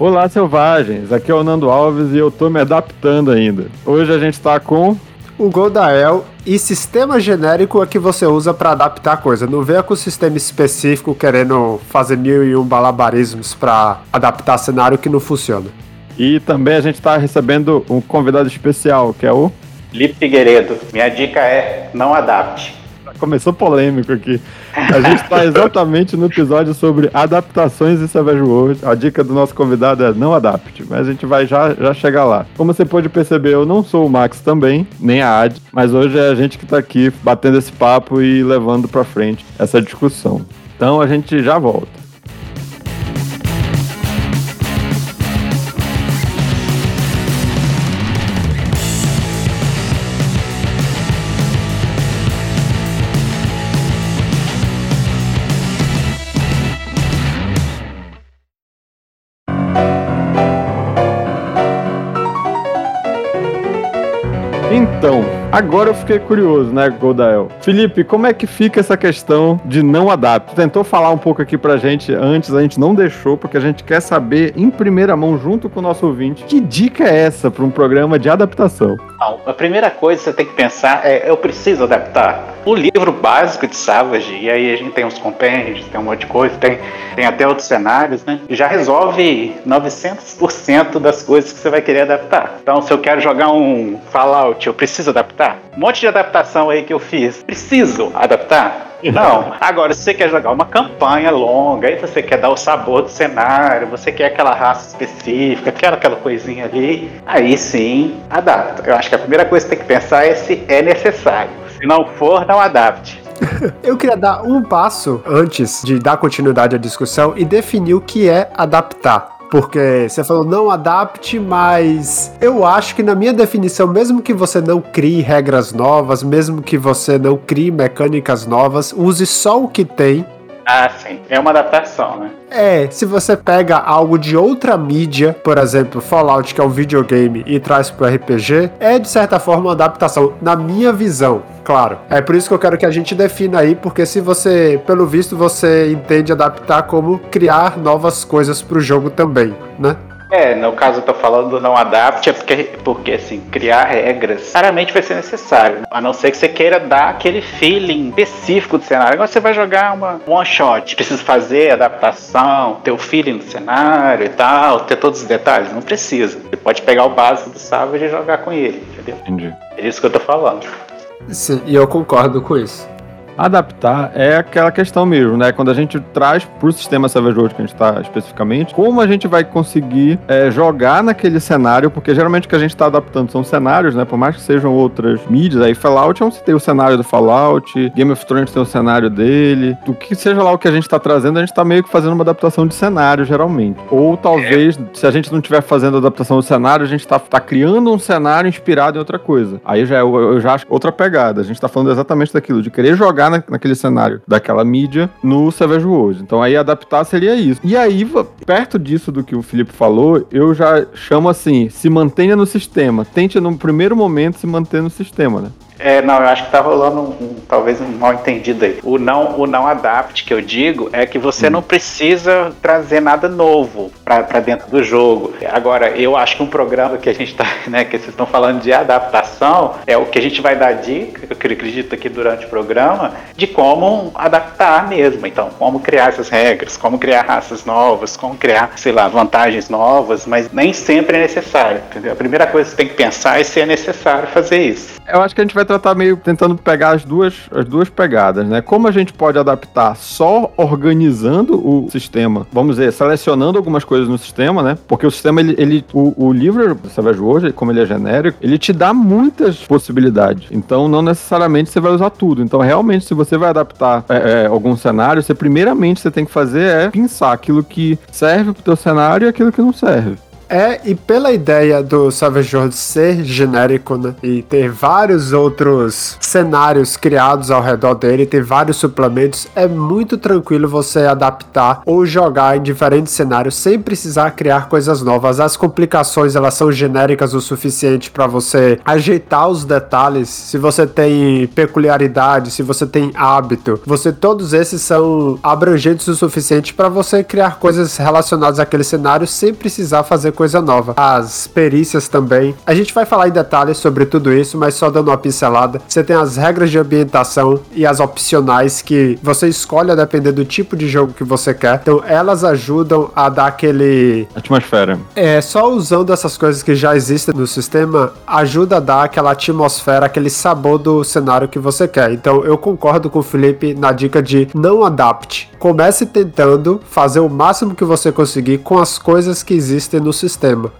Olá, selvagens! Aqui é o Nando Alves e eu tô me adaptando ainda. Hoje a gente tá com. O Goldael e sistema genérico é que você usa para adaptar a coisa. Não venha com sistema específico querendo fazer mil e um balabarismos para adaptar cenário que não funciona. E também a gente tá recebendo um convidado especial, que é o. Lipe Figueiredo. Minha dica é não adapte. Começou polêmico aqui. A gente está exatamente no episódio sobre adaptações em Savage World. A dica do nosso convidado é não adapte, mas a gente vai já, já chegar lá. Como você pode perceber, eu não sou o Max também, nem a Ad, mas hoje é a gente que está aqui batendo esse papo e levando para frente essa discussão. Então a gente já volta. Agora eu fiquei curioso, né, Goldael? Felipe, como é que fica essa questão de não adaptar? Tentou falar um pouco aqui pra gente antes, a gente não deixou, porque a gente quer saber em primeira mão, junto com o nosso ouvinte, que dica é essa para um programa de adaptação? A primeira coisa que você tem que pensar é: eu preciso adaptar. O livro básico de Savage, e aí a gente tem os compêndios, tem um monte de coisa, tem, tem até outros cenários, né? Já resolve 900% das coisas que você vai querer adaptar. Então, se eu quero jogar um Fallout, eu preciso adaptar. Um monte de adaptação aí que eu fiz. Preciso adaptar? Não. Agora, se você quer jogar uma campanha longa, aí você quer dar o sabor do cenário, você quer aquela raça específica, quer aquela coisinha ali, aí sim, adapta. Eu acho que a primeira coisa que tem que pensar é se é necessário. Se não for, não adapte. Eu queria dar um passo antes de dar continuidade à discussão e definir o que é adaptar. Porque você falou não adapte, mas eu acho que na minha definição, mesmo que você não crie regras novas, mesmo que você não crie mecânicas novas, use só o que tem ah, sim. É uma adaptação, né? É, se você pega algo de outra mídia, por exemplo, Fallout, que é um videogame, e traz pro RPG, é de certa forma uma adaptação, na minha visão, claro. É por isso que eu quero que a gente defina aí, porque se você, pelo visto, você entende adaptar como criar novas coisas pro jogo também, né? É, no caso eu tô falando não adapte, é porque, porque assim, criar regras claramente vai ser necessário. Né? A não ser que você queira dar aquele feeling específico do cenário. Agora você vai jogar uma one shot, precisa fazer adaptação, ter o feeling do cenário e tal, ter todos os detalhes. Não precisa. Você pode pegar o básico do Savage e jogar com ele, entendeu? Entendi. É isso que eu tô falando. Sim, e eu concordo com isso. Adaptar é aquela questão mesmo, né? Quando a gente traz pro sistema Savage World que a gente está especificamente, como a gente vai conseguir é, jogar naquele cenário, porque geralmente o que a gente está adaptando são cenários, né? Por mais que sejam outras mídias, aí Fallout é tem o cenário do Fallout, Game of Thrones tem o cenário dele, o que seja lá o que a gente está trazendo, a gente está meio que fazendo uma adaptação de cenário, geralmente. Ou talvez, é. se a gente não estiver fazendo adaptação do cenário, a gente está tá criando um cenário inspirado em outra coisa. Aí já, eu, eu já acho outra pegada. A gente está falando exatamente daquilo, de querer jogar na, naquele cenário daquela mídia no Savage Worlds. Então aí adaptar seria isso. E aí, perto disso do que o Felipe falou, eu já chamo assim: se mantenha no sistema. Tente no primeiro momento se manter no sistema, né? É, não, eu acho que tá rolando um, um, talvez um mal entendido aí. O não, o não adapt que eu digo é que você hum. não precisa trazer nada novo para dentro do jogo. Agora, eu acho que um programa que a gente tá, né, que vocês estão falando de adaptação, é o que a gente vai dar dica, eu acredito aqui durante o programa, de como adaptar mesmo. Então, como criar essas regras, como criar raças novas, como criar, sei lá, vantagens novas, mas nem sempre é necessário, entendeu? A primeira coisa que você tem que pensar é se é necessário fazer isso. Eu acho que a gente vai tratar meio tentando pegar as duas, as duas pegadas, né? Como a gente pode adaptar só organizando o sistema, vamos dizer, selecionando algumas coisas no sistema, né? Porque o sistema, ele, ele o, o livro Savage hoje, como ele é genérico, ele te dá muitas possibilidades. Então, não necessariamente você vai usar tudo. Então, realmente, se você vai adaptar é, é, algum cenário, você primeiramente você tem que fazer é pensar aquilo que serve pro teu cenário e aquilo que não serve. É, e pela ideia do Savage Worlds ser genérico, né? E ter vários outros cenários criados ao redor dele, ter vários suplementos, é muito tranquilo você adaptar ou jogar em diferentes cenários sem precisar criar coisas novas. As complicações elas são genéricas o suficiente para você ajeitar os detalhes. Se você tem peculiaridade, se você tem hábito, você todos esses são abrangentes o suficiente para você criar coisas relacionadas àquele cenário sem precisar fazer coisa nova. As perícias também. A gente vai falar em detalhes sobre tudo isso, mas só dando uma pincelada. Você tem as regras de ambientação e as opcionais que você escolhe a depender do tipo de jogo que você quer. Então elas ajudam a dar aquele atmosfera. É, só usando essas coisas que já existem no sistema ajuda a dar aquela atmosfera, aquele sabor do cenário que você quer. Então eu concordo com o Felipe na dica de não adapte. Comece tentando fazer o máximo que você conseguir com as coisas que existem no sistema.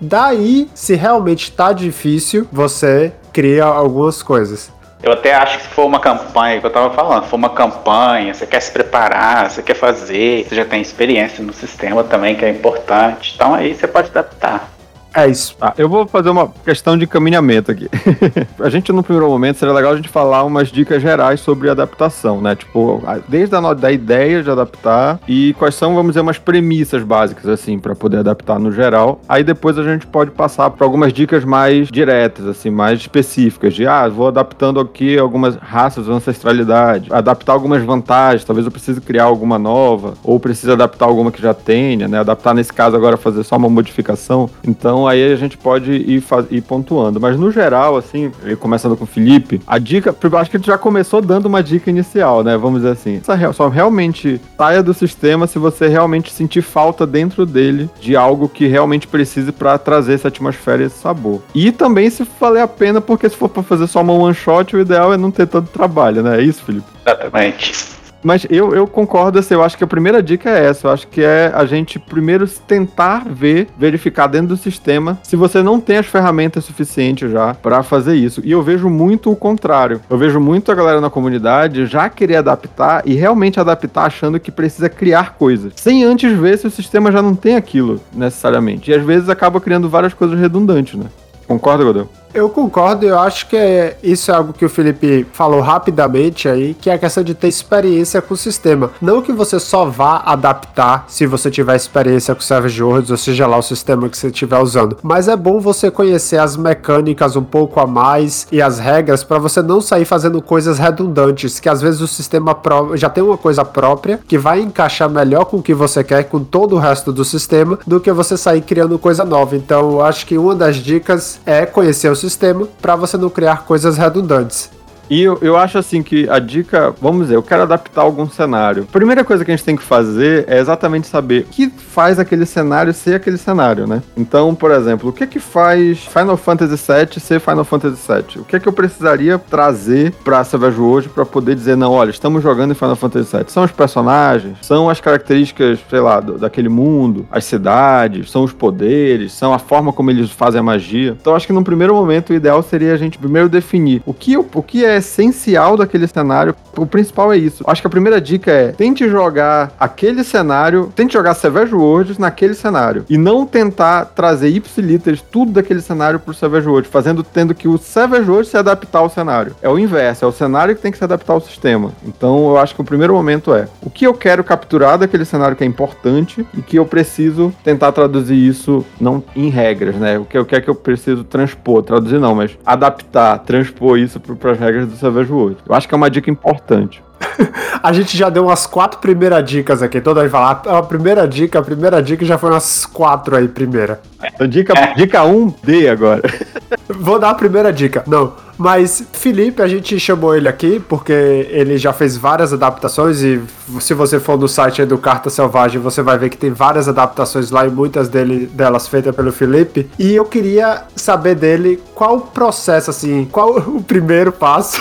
Daí, se realmente tá difícil, você cria algumas coisas. Eu até acho que se for uma campanha, que eu tava falando, se for uma campanha, você quer se preparar, você quer fazer, você já tem experiência no sistema também, que é importante. Então aí você pode adaptar. É isso. Ah, eu vou fazer uma questão de encaminhamento aqui. a gente, no primeiro momento, seria legal a gente falar umas dicas gerais sobre adaptação, né? Tipo, desde a da ideia de adaptar e quais são, vamos dizer, umas premissas básicas, assim, para poder adaptar no geral. Aí depois a gente pode passar para algumas dicas mais diretas, assim, mais específicas, de, ah, vou adaptando aqui algumas raças de ancestralidade, adaptar algumas vantagens, talvez eu precise criar alguma nova, ou precise adaptar alguma que já tenha, né? Adaptar, nesse caso, agora fazer só uma modificação. Então, então aí a gente pode ir, ir pontuando. Mas no geral, assim, começando com o Felipe, a dica, acho que gente já começou dando uma dica inicial, né? Vamos dizer assim. Só realmente saia do sistema se você realmente sentir falta dentro dele de algo que realmente precise para trazer essa atmosfera e esse sabor. E também se valer a pena, porque se for para fazer só uma one shot, o ideal é não ter tanto trabalho, né? É isso, Felipe? Exatamente. Mas eu, eu concordo, assim, eu acho que a primeira dica é essa. Eu acho que é a gente primeiro tentar ver, verificar dentro do sistema se você não tem as ferramentas suficientes já para fazer isso. E eu vejo muito o contrário. Eu vejo muito a galera na comunidade já querer adaptar e realmente adaptar achando que precisa criar coisas, sem antes ver se o sistema já não tem aquilo necessariamente. E às vezes acaba criando várias coisas redundantes, né? Concorda, Godel? Eu concordo, eu acho que é, isso é algo que o Felipe falou rapidamente aí, que é a questão de ter experiência com o sistema. Não que você só vá adaptar se você tiver experiência com Savage Worlds, ou seja lá o sistema que você estiver usando. Mas é bom você conhecer as mecânicas um pouco a mais e as regras para você não sair fazendo coisas redundantes, que às vezes o sistema já tem uma coisa própria que vai encaixar melhor com o que você quer com todo o resto do sistema do que você sair criando coisa nova. Então, eu acho que uma das dicas é conhecer o sistema para você não criar coisas redundantes. E eu, eu acho assim que a dica, vamos dizer, eu quero adaptar algum cenário. Primeira coisa que a gente tem que fazer é exatamente saber o que faz aquele cenário ser aquele cenário, né? Então, por exemplo, o que é que faz Final Fantasy VII ser Final Fantasy VII? O que é que eu precisaria trazer para Savage hoje para poder dizer, não, olha, estamos jogando em Final Fantasy VII? São os personagens, são as características, sei lá, do, daquele mundo, as cidades, são os poderes, são a forma como eles fazem a magia. Então, acho que num primeiro momento o ideal seria a gente primeiro definir o que, o que é essencial daquele cenário. O principal é isso. Acho que a primeira dica é tente jogar aquele cenário, tente jogar Savage Worlds naquele cenário. E não tentar trazer ipsiliters tudo daquele cenário pro Savage Worlds, fazendo, tendo que o Savage Worlds se adaptar ao cenário. É o inverso, é o cenário que tem que se adaptar ao sistema. Então eu acho que o primeiro momento é o que eu quero capturar daquele cenário que é importante e que eu preciso tentar traduzir isso não em regras, né? O que, o que é que eu preciso transpor, traduzir não, mas adaptar, transpor isso para as regras do Savage World. Eu acho que é uma dica importante. a gente já deu umas quatro primeiras dicas aqui. Toda vez falar a primeira dica, a primeira dica já foi umas quatro aí, primeira. Então, dica 1, dica um, D agora. Vou dar a primeira dica. Não, mas Felipe, a gente chamou ele aqui porque ele já fez várias adaptações e se você for no site do Carta Selvagem, você vai ver que tem várias adaptações lá e muitas dele, delas feitas pelo Felipe. E eu queria saber dele qual o processo, assim, qual o primeiro passo,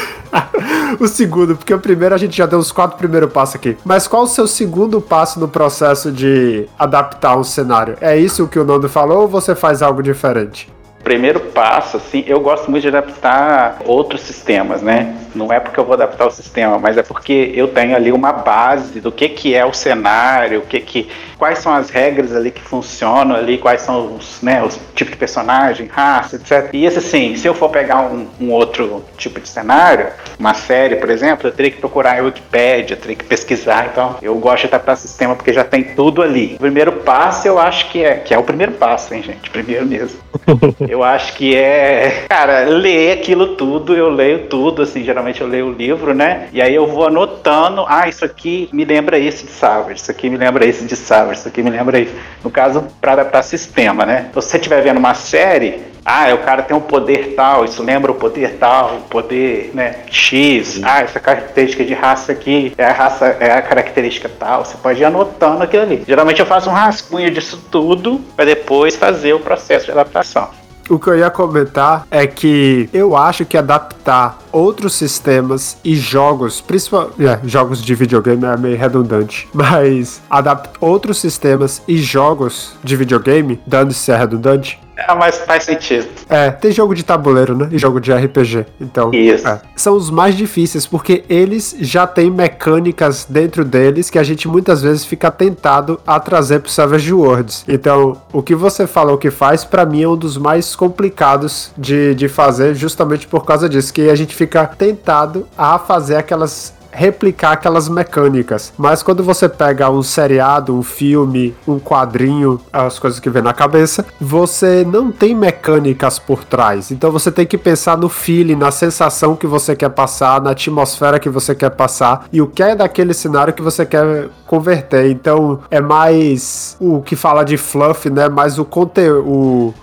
o segundo, porque o primeiro a gente já deu os quatro primeiros passos aqui. Mas qual o seu segundo passo no processo de adaptar um cenário? É isso que o Nando falou ou você faz algo diferente? Primeiro passo, assim, eu gosto muito de adaptar outros sistemas, né? Não é porque eu vou adaptar o sistema, mas é porque eu tenho ali uma base do que, que é o cenário, o que que, quais são as regras ali que funcionam ali, quais são os, né, os tipos de personagem, raça, etc. E esse assim, se eu for pegar um, um outro tipo de cenário, uma série, por exemplo, eu teria que procurar em Wikipedia, teria que pesquisar. Então, eu gosto de adaptar sistema porque já tem tudo ali. O primeiro passo, eu acho que é, que é o primeiro passo, hein, gente? Primeiro mesmo. eu acho que é, cara, ler aquilo tudo, eu leio tudo, assim, geralmente eu leio o livro, né? E aí eu vou anotando, ah, isso aqui me lembra esse de Savage, isso aqui me lembra esse de Savage, isso aqui me lembra isso. No caso, para adaptar sistema, né? Então, se você estiver vendo uma série, ah, o cara tem um poder tal, isso lembra o poder tal, o poder, né, X. Ah, essa característica de raça aqui é a raça, é a característica tal. Você pode ir anotando aquilo ali. Geralmente eu faço um rascunho disso tudo para depois fazer o processo de adaptação. O que eu ia comentar é que eu acho que adaptar outros sistemas e jogos, principalmente é, jogos de videogame é meio redundante, mas adaptar outros sistemas e jogos de videogame, dando se é redundante, é, mas faz sentido. É, tem jogo de tabuleiro, né? E jogo de RPG. Então, Isso. É. são os mais difíceis, porque eles já têm mecânicas dentro deles que a gente muitas vezes fica tentado a trazer pro Savage Worlds. Então, o que você falou que faz, para mim, é um dos mais complicados de, de fazer, justamente por causa disso, que a gente fica tentado a fazer aquelas replicar aquelas mecânicas. Mas quando você pega um seriado, um filme, um quadrinho, as coisas que vem na cabeça, você não tem mecânicas por trás. Então você tem que pensar no feeling, na sensação que você quer passar, na atmosfera que você quer passar e o que é daquele cenário que você quer converter. Então é mais o que fala de fluff, né? Mais o conteúdo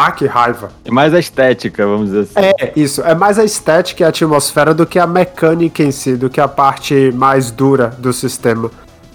ah, que raiva. É mais a estética, vamos dizer assim. É, isso. É mais a estética e a atmosfera do que a mecânica em si, do que a parte mais dura do sistema.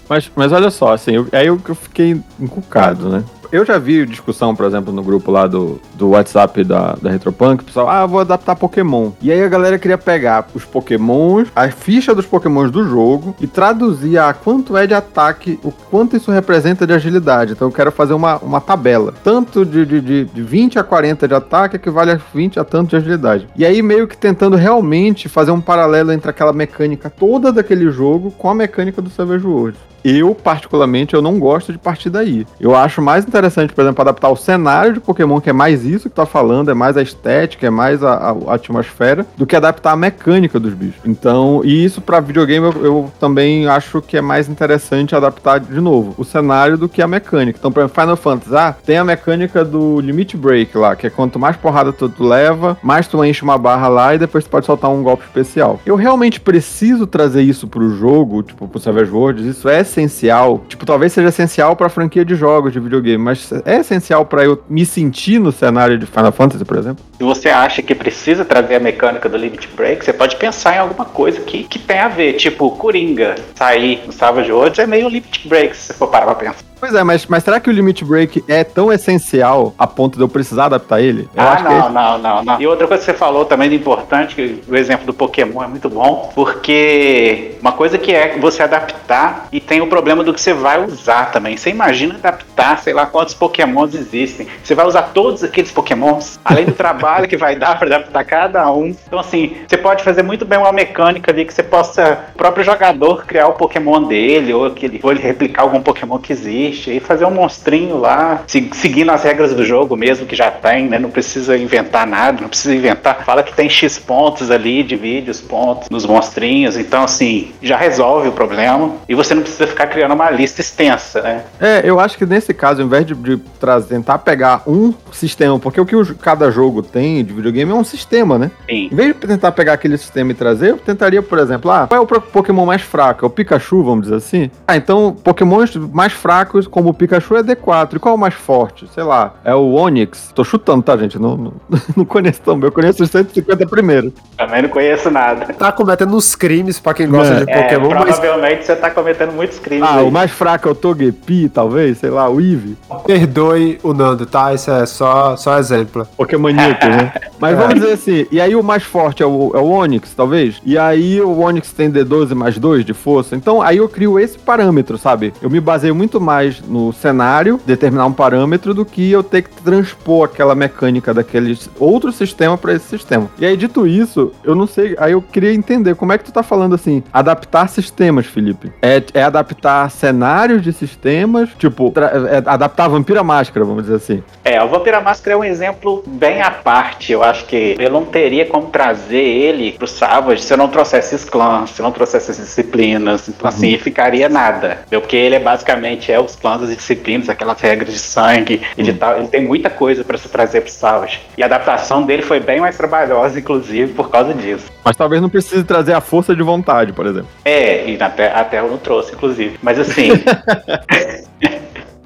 Mas, mas olha só, assim, eu, aí eu, eu fiquei encucado, né? Eu já vi discussão, por exemplo, no grupo lá do, do WhatsApp da, da Retropunk, pessoal, ah, vou adaptar Pokémon. E aí a galera queria pegar os Pokémons, a ficha dos Pokémons do jogo e traduzir a quanto é de ataque, o quanto isso representa de agilidade. Então eu quero fazer uma, uma tabela. Tanto de, de, de, de 20 a 40 de ataque equivale a 20 a tanto de agilidade. E aí meio que tentando realmente fazer um paralelo entre aquela mecânica toda daquele jogo com a mecânica do Savage Worlds. Eu, particularmente, eu não gosto de partir daí. Eu acho mais interessante, por exemplo, adaptar o cenário de Pokémon, que é mais isso que tá falando, é mais a estética, é mais a, a, a atmosfera, do que adaptar a mecânica dos bichos. Então, e isso para videogame eu, eu, também acho que é mais interessante adaptar de novo o cenário do que a mecânica. Então, por exemplo, Final Fantasy, ah, tem a mecânica do Limit Break lá, que é quanto mais porrada tu, tu leva, mais tu enche uma barra lá e depois tu pode soltar um golpe especial. Eu realmente preciso trazer isso pro jogo, tipo, pro Savage Worlds, isso é essencial. Tipo, talvez seja essencial pra franquia de jogos de videogame, mas é essencial para eu me sentir no cenário de Final Fantasy, por exemplo. Se você acha que precisa trazer a mecânica do Limit Break, você pode pensar em alguma coisa que, que tem a ver. Tipo, Coringa sair no Savage Worlds é meio Limit Break, se você for parar pra pensar. Pois é, mas, mas será que o Limit Break é tão essencial a ponto de eu precisar adaptar ele? Eu ah, não, é não, não, não. E outra coisa que você falou também de importante, que o exemplo do Pokémon é muito bom, porque uma coisa que é você adaptar e tem o problema do que você vai usar também. Você imagina adaptar, sei lá quantos Pokémons existem. Você vai usar todos aqueles Pokémons, além do trabalho que vai dar para adaptar cada um. Então, assim, você pode fazer muito bem uma mecânica ali que você possa, o próprio jogador, criar o Pokémon dele, ou, aquele, ou ele replicar algum Pokémon que existe e fazer um monstrinho lá, seguindo as regras do jogo mesmo que já tem, né? Não precisa inventar nada, não precisa inventar. Fala que tem X pontos ali, divide os pontos nos monstrinhos, então assim, já resolve o problema e você não precisa ficar criando uma lista extensa, né? É, eu acho que nesse caso, ao invés de, de trazer, tentar pegar um sistema, porque o que o, cada jogo tem de videogame é um sistema, né? Sim. Em vez de tentar pegar aquele sistema e trazer, eu tentaria, por exemplo, ah, qual é o Pokémon mais fraco? É o Pikachu, vamos dizer assim? Ah, então, Pokémons mais fracos como o Pikachu é D4. E qual é o mais forte? Sei lá, é o Onix. Tô chutando, tá, gente? Não, não, não conheço tão bem. Eu conheço os 150 primeiro. Também não conheço nada. Tá cometendo uns crimes pra quem gosta é. de Pokémon. É, provavelmente mas... você tá cometendo muitos crimes. Ah, aí. o mais fraco é o Togepi, talvez, sei lá, o Eevee. Perdoe o Nando, tá? Isso é só, só exemplo. Pokémoníaco, né? Mas É. vamos dizer assim, e aí o mais forte é o, é o Onix, talvez? E aí o Onix tem D12 mais 2 de força. Então aí eu crio esse parâmetro, sabe? Eu me baseio muito mais no cenário, determinar um parâmetro, do que eu ter que transpor aquela mecânica daquele outro sistema para esse sistema. E aí, dito isso, eu não sei. Aí eu queria entender como é que tu tá falando assim, adaptar sistemas, Felipe. É, é adaptar cenários de sistemas, tipo, tra- é adaptar a Vampira Máscara, vamos dizer assim. É, o Vampira Máscara é um exemplo bem à parte. Eu acho que eu não teria como trazer ele pro Savage se eu não trouxesse esses clãs, se eu não trouxesse essas disciplinas. Então, assim, ficaria nada. entendeu? Porque ele é basicamente é os clãs e disciplinas, aquelas regras de sangue e de tal. Ele tem muita coisa para se trazer pro Savage. E a adaptação dele foi bem mais trabalhosa, inclusive, por causa disso. Mas talvez não precise trazer a força de vontade, por exemplo. É, e até, até eu não trouxe, inclusive. Mas assim,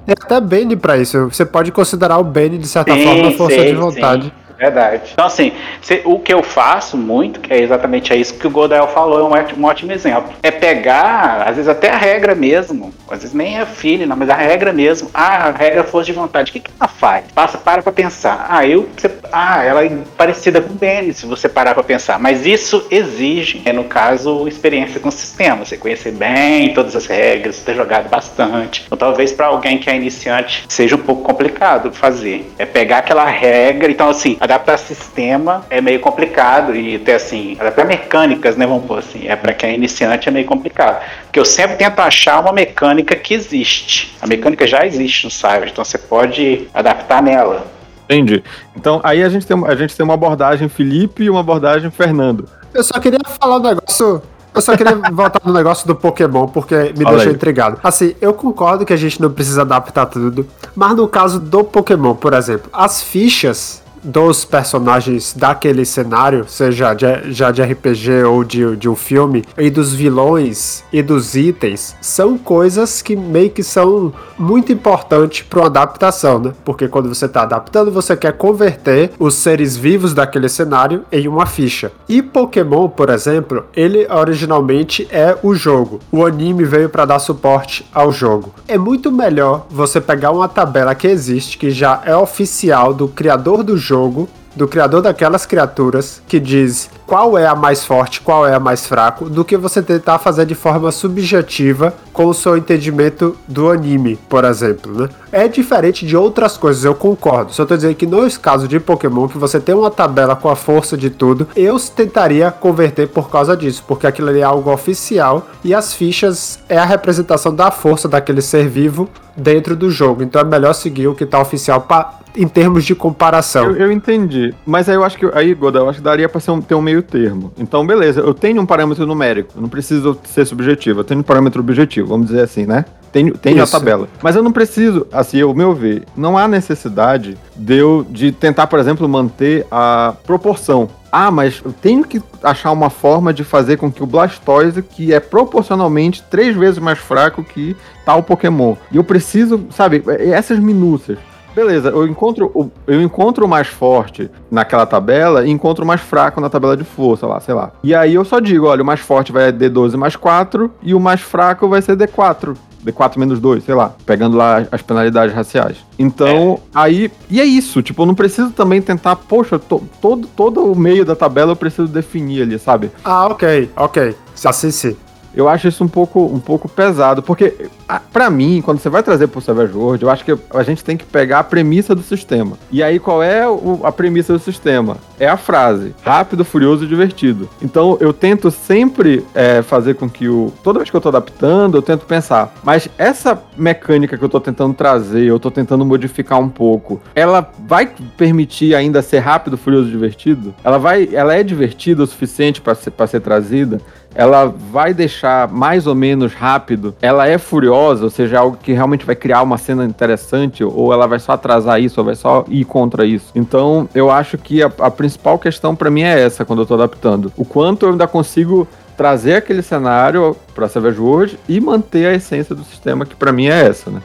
Tem até Bane pra isso. Você pode considerar o Bane, de certa Sim, forma, força sei, de vontade. sim. Verdade. Então, assim, se- o que eu faço muito, que é exatamente isso que o Godael falou, é um, um ótimo exemplo. É pegar, às vezes até a regra mesmo, às vezes nem é filho, não, mas a regra mesmo. Ah, a regra força de vontade, o que, que ela faz? Passa, para pra pensar. Ah, eu, você- ah, ela é parecida com o Benny, se você parar pra pensar. Mas isso exige, é, no caso, experiência com o sistema. Você conhecer bem todas as regras, ter jogado bastante. Então, talvez para alguém que é iniciante seja um pouco complicado fazer. É pegar aquela regra, então assim, adaptar sistema é meio complicado e até assim, adaptar mecânicas, né, vamos pôr assim, é para quem é iniciante é meio complicado. Porque eu sempre tento achar uma mecânica que existe. A mecânica já existe no Cyber, então você pode adaptar nela. Entendi. Então aí a gente tem, a gente tem uma abordagem Felipe e uma abordagem Fernando. Eu só queria falar um negócio. Eu só queria voltar no negócio do Pokémon, porque me Fala deixou aí. intrigado. Assim, eu concordo que a gente não precisa adaptar tudo, mas no caso do Pokémon, por exemplo, as fichas dos personagens daquele cenário, seja de, já de RPG ou de, de um filme, e dos vilões e dos itens, são coisas que meio que são muito importantes para uma adaptação, né? Porque quando você está adaptando, você quer converter os seres vivos daquele cenário em uma ficha. E Pokémon, por exemplo, ele originalmente é o jogo. O anime veio para dar suporte ao jogo. É muito melhor você pegar uma tabela que existe, que já é oficial do criador do jogo, jogo do criador daquelas criaturas que diz qual é a mais forte, qual é a mais fraco, do que você tentar fazer de forma subjetiva com o seu entendimento do anime, por exemplo, né? É diferente de outras coisas, eu concordo. Só tô dizendo que no caso de Pokémon, que você tem uma tabela com a força de tudo, eu tentaria converter por causa disso, porque aquilo ali é algo oficial e as fichas é a representação da força daquele ser vivo dentro do jogo. Então é melhor seguir o que tá oficial pa- em termos de comparação. Eu, eu entendi. Mas aí eu acho que. Aí, Goda, eu acho que daria pra ser um- ter um meio termo. Então, beleza, eu tenho um parâmetro numérico. Eu não preciso ser subjetivo. Eu tenho um parâmetro objetivo, vamos dizer assim, né? Tenho, tenho a tabela. Mas eu não preciso, assim, ao meu ver, não há necessidade de eu de tentar, por exemplo, manter a proporção. Ah, mas eu tenho que achar uma forma de fazer com que o Blastoise, que é proporcionalmente três vezes mais fraco que tal Pokémon. E eu preciso, sabe, essas minúcias. Beleza, eu encontro, o- eu encontro o mais forte naquela tabela e encontro o mais fraco na tabela de força lá, sei lá. E aí eu só digo, olha, o mais forte vai D12 mais 4 e o mais fraco vai ser D4. D4 menos 2, sei lá, pegando lá as penalidades raciais. Então, aí. E é isso, tipo, eu não preciso também tentar, poxa, to- todo, todo o meio da tabela eu preciso definir ali, sabe? Ah, ok, ok. Assim sim. Eu acho isso um pouco, um pouco pesado, porque a- pra mim, quando você vai trazer pro Savage World, eu acho que a gente tem que pegar a premissa do sistema. E aí, qual é o- a premissa do sistema? É a frase: rápido, furioso e divertido. Então, eu tento sempre é, fazer com que o. Toda vez que eu tô adaptando, eu tento pensar, mas essa mecânica que eu tô tentando trazer, eu tô tentando modificar um pouco, ela vai permitir ainda ser rápido, furioso e divertido? Ela vai. Ela é divertida o suficiente para ser, ser trazida? Ela vai deixar mais ou menos rápido, ela é furiosa, ou seja, algo que realmente vai criar uma cena interessante, ou ela vai só atrasar isso, ou vai só ir contra isso. Então, eu acho que a, a principal questão pra mim é essa quando eu tô adaptando. O quanto eu ainda consigo trazer aquele cenário pra Savage World e manter a essência do sistema, que pra mim é essa, né?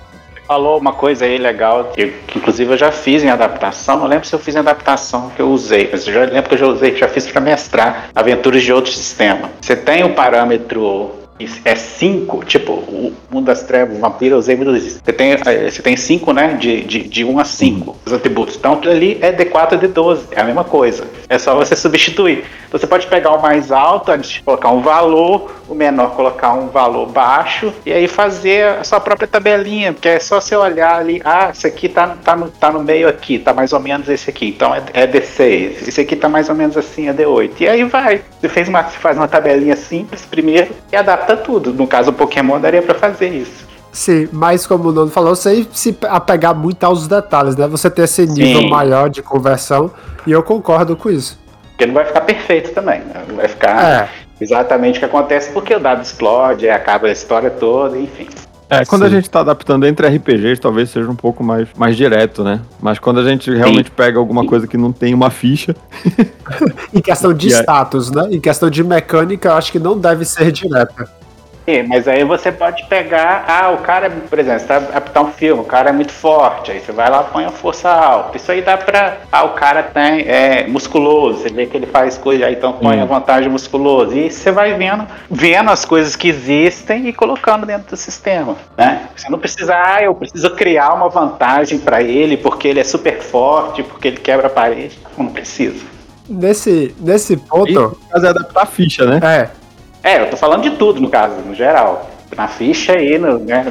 Falou uma coisa aí legal, que, que inclusive eu já fiz em adaptação, não lembro se eu fiz em adaptação que eu usei, mas eu já lembro que eu já usei, já fiz para mestrar aventuras de outro sistema. Você tem o parâmetro é 5, tipo, o Mundo das Trevas, o Vampiro, os Evildoers. Você tem 5, você tem cinco, né? De 1 de, de um a 5, os atributos. Então aquilo ali é D4 e D12, é a mesma coisa. É só você substituir. Então, você pode pegar o mais alto, antes de colocar um valor, o menor colocar um valor baixo, e aí fazer a sua própria tabelinha, porque é só você olhar ali, ah, esse aqui tá, tá, no, tá no meio aqui, tá mais ou menos esse aqui, então é, é D6, esse aqui tá mais ou menos assim, é D8. E aí vai. Você, fez uma, você faz uma tabelinha simples primeiro e adapta tudo. No caso, o Pokémon daria para fazer isso. Sim, mas como o Nono falou, você se apegar muito aos detalhes, né? Você ter esse nível Sim. maior de conversão, e eu concordo com isso. Porque não vai ficar perfeito também, né? Não vai ficar é. exatamente o que acontece, porque o dado explode, acaba a história toda, enfim. É, quando Sim. a gente está adaptando entre RPGs, talvez seja um pouco mais, mais direto, né? Mas quando a gente realmente Sim. pega alguma coisa que não tem uma ficha. em questão de status, né? Em questão de mecânica, eu acho que não deve ser direta. Sim, mas aí você pode pegar, ah, o cara, por exemplo, você tá adaptar um filme, o cara é muito forte, aí você vai lá e põe a força alta. Isso aí dá pra. Ah, o cara tem é musculoso, você vê que ele faz coisa, aí então põe hum. a vantagem musculoso. E você vai vendo, vendo as coisas que existem e colocando dentro do sistema. Né? Você não precisa, ah, eu preciso criar uma vantagem para ele porque ele é super forte, porque ele quebra a parede. Não precisa. Nesse, nesse ponto. Fazer adaptar a ficha, né? É. É, eu tô falando de tudo, no caso, no geral. Na ficha e no, né,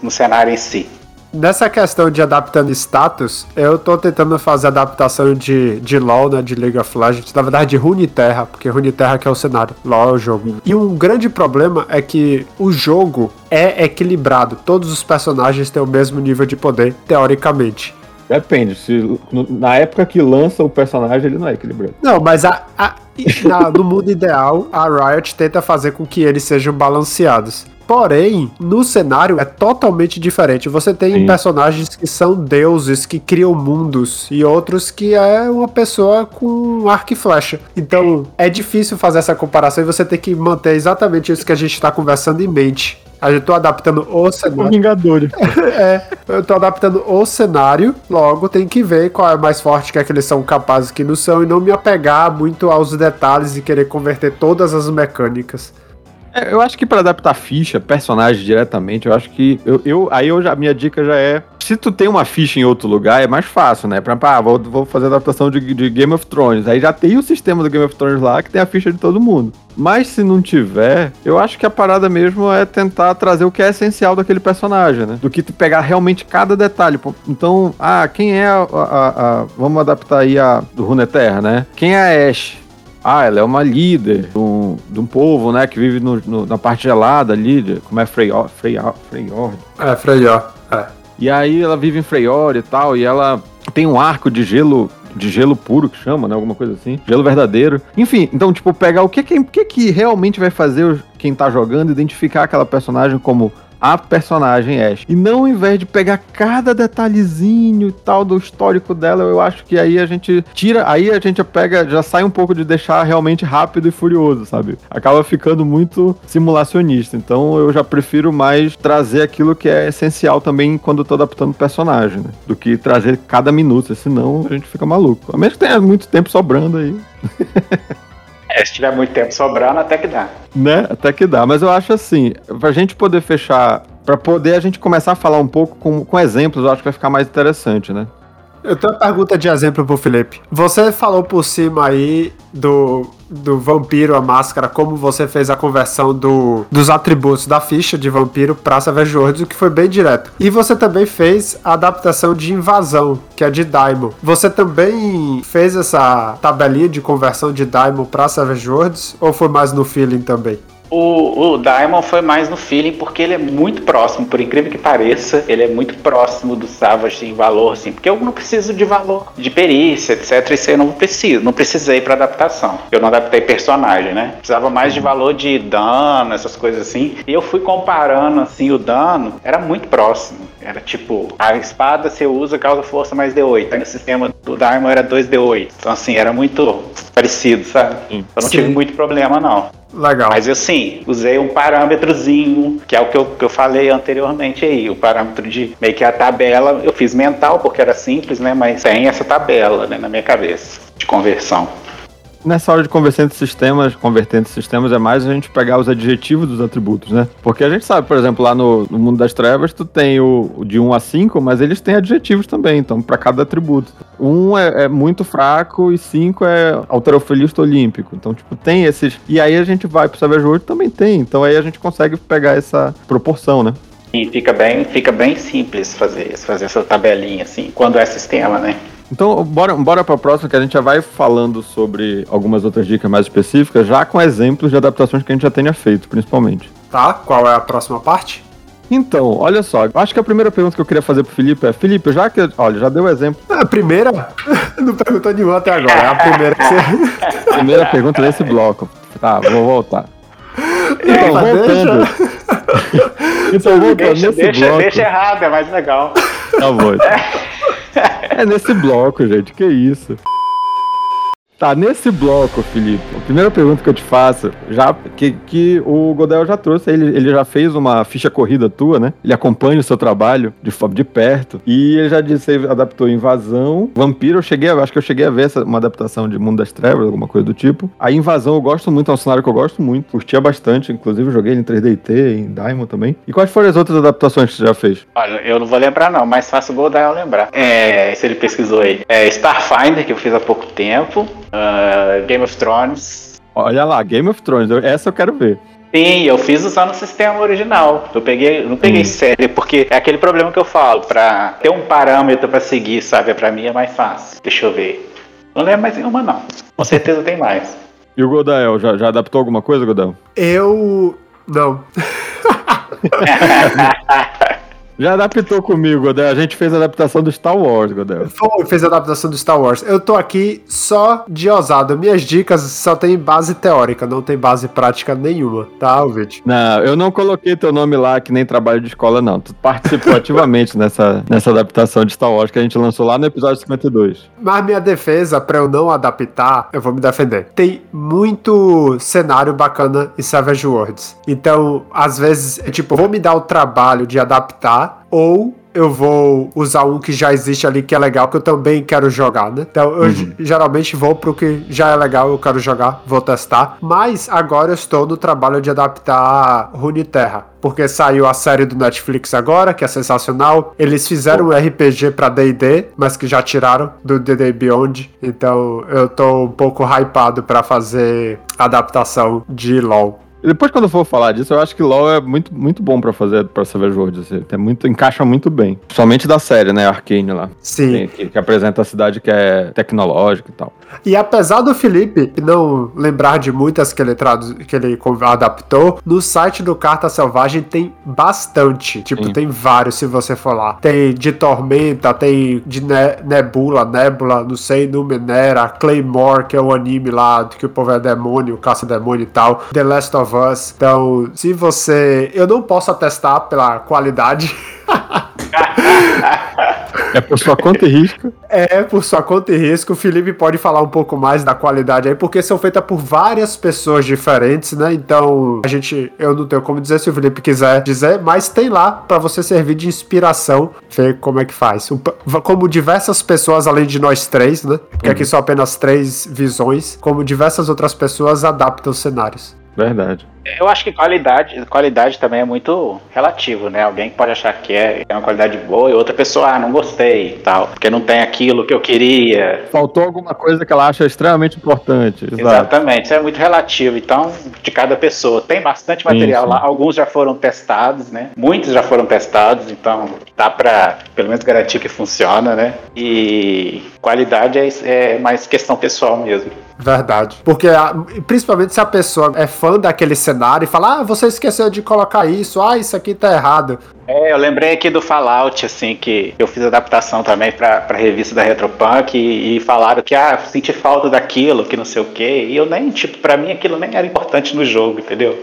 no cenário em si. Nessa questão de adaptando status, eu tô tentando fazer adaptação de, de LoL, né, de League of Legends, na verdade de Runeterra, porque Runeterra que é o cenário, LoL é o jogo. E um grande problema é que o jogo é equilibrado, todos os personagens têm o mesmo nível de poder, teoricamente. Depende, se na época que lança o personagem ele não é equilibrado. Não, mas a, a na, no mundo ideal, a Riot tenta fazer com que eles sejam balanceados. Porém, no cenário é totalmente diferente. Você tem Sim. personagens que são deuses, que criam mundos, e outros que é uma pessoa com arco e flecha. Então, é difícil fazer essa comparação e você tem que manter exatamente isso que a gente está conversando em mente. Eu tô adaptando o cenário. Vingadores. é, eu tô adaptando o cenário, logo tem que ver qual é mais forte, que é que eles são capazes que não são, e não me apegar muito aos detalhes e querer converter todas as mecânicas. É, eu acho que para adaptar ficha, personagem diretamente, eu acho que. Eu, eu aí eu já, minha dica já é. Se tu tem uma ficha em outro lugar, é mais fácil, né? Pra, ah, vou, vou fazer adaptação de, de, Game of Thrones. Aí já tem o sistema do Game of Thrones lá que tem a ficha de todo mundo. Mas se não tiver, eu acho que a parada mesmo é tentar trazer o que é essencial daquele personagem, né? Do que tu pegar realmente cada detalhe. Então, ah, quem é a. a, a vamos adaptar aí a do Runeterra, né? Quem é a Ashe? Ah, ela é uma líder de um, de um povo, né, que vive no, no, na parte gelada ali, como é. Freyord. É, Freyord, é. E aí ela vive em Freyord e tal, e ela tem um arco de gelo de gelo puro que chama, né? Alguma coisa assim. Gelo verdadeiro. Enfim, então, tipo, pegar o que que, que, que realmente vai fazer quem tá jogando, identificar aquela personagem como a personagem Ash. E não, ao invés de pegar cada detalhezinho e tal do histórico dela, eu acho que aí a gente tira, aí a gente pega, já sai um pouco de deixar realmente rápido e furioso, sabe? Acaba ficando muito simulacionista. Então eu já prefiro mais trazer aquilo que é essencial também quando eu tô adaptando o personagem, né? Do que trazer cada minuto, senão a gente fica maluco. A menos que tenha muito tempo sobrando aí. É, se tiver muito tempo sobrando, até que dá. Né? Até que dá. Mas eu acho assim, pra gente poder fechar, pra poder a gente começar a falar um pouco com, com exemplos, eu acho que vai ficar mais interessante, né? Eu tenho uma pergunta de exemplo pro Felipe. Você falou por cima aí do, do vampiro, a máscara, como você fez a conversão do, dos atributos da ficha de vampiro pra Savage Worlds, o que foi bem direto. E você também fez a adaptação de invasão, que é de Daimon. Você também fez essa tabelinha de conversão de Daimon pra Savage Worlds, ou foi mais no feeling também? O, o Diamond foi mais no feeling porque ele é muito próximo, por incrível que pareça, ele é muito próximo do Savage em valor, assim, porque eu não preciso de valor de perícia, etc. Isso eu não preciso, não precisei para adaptação. Eu não adaptei personagem, né? Precisava mais de valor de dano, essas coisas assim. E eu fui comparando assim o dano, era muito próximo. Era tipo, a espada você usa causa força mais D8. Aí no sistema do Diamond era 2D8. Então assim, era muito parecido, sabe? Eu não Sim. tive muito problema não. Legal. Mas eu sim, usei um parâmetrozinho, que é o que eu, que eu falei anteriormente aí, o parâmetro de meio que a tabela, eu fiz mental porque era simples, né? Mas tem essa tabela né, na minha cabeça de conversão. Nessa hora de converter entre sistemas, converter entre sistemas é mais a gente pegar os adjetivos dos atributos, né? Porque a gente sabe, por exemplo, lá no, no mundo das trevas, tu tem o, o, de 1 a 5, mas eles têm adjetivos também, então, para cada atributo. 1 é, é, muito fraco e 5 é alterofilista olímpico. Então, tipo, tem esses. E aí a gente vai pro Savage World também tem. Então aí a gente consegue pegar essa proporção, né? E fica bem, fica bem simples fazer, fazer essa tabelinha, assim, quando é sistema, né? Então, bora, bora para a próxima, que a gente já vai falando sobre algumas outras dicas mais específicas, já com exemplos de adaptações que a gente já tenha feito, principalmente. Tá, qual é a próxima parte? Então, olha só, acho que a primeira pergunta que eu queria fazer pro Felipe é, Felipe, já que, olha, já deu exemplo. A primeira? Não perguntou nenhuma até agora, é a primeira que você... primeira pergunta desse bloco. Tá, vou voltar. Então, voltando. então, voltando deixa, nesse deixa, bloco. Deixa errado, é mais legal. Tá bom. É nesse bloco, gente, que isso. Tá, nesse bloco, Felipe, a primeira pergunta que eu te faço, já que, que o Godel já trouxe, ele, ele já fez uma ficha corrida tua, né? Ele acompanha o seu trabalho de, de perto. E ele já disse, ele adaptou Invasão, Vampiro, eu cheguei, acho que eu cheguei a ver essa, uma adaptação de Mundo das Trevas, alguma coisa do tipo. A Invasão eu gosto muito, é um cenário que eu gosto muito, curtia bastante, inclusive joguei ele em 3DT, em Diamond também. E quais foram as outras adaptações que você já fez? Olha, eu não vou lembrar não, mas faço o Godel lembrar. É, se ele pesquisou aí. É Starfinder, que eu fiz há pouco tempo. Uh, Game of Thrones. Olha lá, Game of Thrones, essa eu quero ver. Sim, eu fiz usando o sistema original. Eu peguei, não peguei hum. série, porque é aquele problema que eu falo, pra ter um parâmetro para seguir, sabe? Pra mim é mais fácil. Deixa eu ver. Não lembro mais nenhuma, não. Com certeza tem mais. E o Godael, já, já adaptou alguma coisa, Godael? Eu. Não. Já adaptou comigo, Godel. A gente fez a adaptação do Star Wars, Godel. Foi, fez a adaptação do Star Wars. Eu tô aqui só de ousado. Minhas dicas só tem base teórica, não tem base prática nenhuma, tá, Ovid? Não, eu não coloquei teu nome lá que nem trabalho de escola, não. Tu participou ativamente nessa, nessa adaptação de Star Wars que a gente lançou lá no episódio 52. Mas minha defesa, pra eu não adaptar, eu vou me defender. Tem muito cenário bacana em Savage Worlds. Então, às vezes, é tipo, vou me dar o trabalho de adaptar ou eu vou usar um que já existe ali que é legal, que eu também quero jogar, né? Então eu uhum. geralmente vou pro que já é legal, eu quero jogar, vou testar. Mas agora eu estou no trabalho de adaptar Runeterra. Porque saiu a série do Netflix agora, que é sensacional. Eles fizeram um RPG pra DD, mas que já tiraram do DD Beyond. Então eu tô um pouco hypado para fazer adaptação de LoL. Depois, quando eu for falar disso, eu acho que LoL é muito, muito bom pra fazer pra Savage Worlds. Assim. É muito, encaixa muito bem. Somente da série, né? Arcane lá. Sim. Que, que, apresenta a cidade que é tecnológica e tal. E apesar do Felipe não lembrar de muitas que ele, tradu que ele adaptou, no site do Carta Selvagem tem bastante. Tipo, Sim. tem vários se você for lá. Tem de Tormenta, tem de ne Nebula, Nebula, não sei, Numenera, Claymore, que é o anime lá que o povo é demônio, caça-demônio e tal. The Last of Us. Então, se você. Eu não posso atestar pela qualidade. É por sua conta e risco. É, por sua conta e risco. O Felipe pode falar um pouco mais da qualidade aí, porque são feitas por várias pessoas diferentes, né? Então, a gente, eu não tenho como dizer se o Felipe quiser dizer, mas tem lá para você servir de inspiração, ver como é que faz. Como diversas pessoas, além de nós três, né? Porque uhum. aqui são apenas três visões, como diversas outras pessoas adaptam os cenários. Verdade. Eu acho que qualidade, qualidade também é muito relativo, né? Alguém pode achar que é, é uma qualidade boa e outra pessoa, ah, não gostei e tal, porque não tem aquilo que eu queria. Faltou alguma coisa que ela acha extremamente importante. Exato. Exatamente, isso é muito relativo. Então, de cada pessoa. Tem bastante material sim, sim. lá, alguns já foram testados, né? Muitos já foram testados, então dá pra pelo menos garantir que funciona, né? E qualidade é, é mais questão pessoal mesmo. Verdade. Porque, principalmente se a pessoa é fã daquele cenário e fala, ah, você esqueceu de colocar isso, ah, isso aqui tá errado. É, eu lembrei aqui do Fallout, assim, que eu fiz adaptação também pra, pra revista da Retropunk e, e falaram que, ah, senti falta daquilo, que não sei o quê. E eu nem, tipo, pra mim aquilo nem era importante no jogo, entendeu?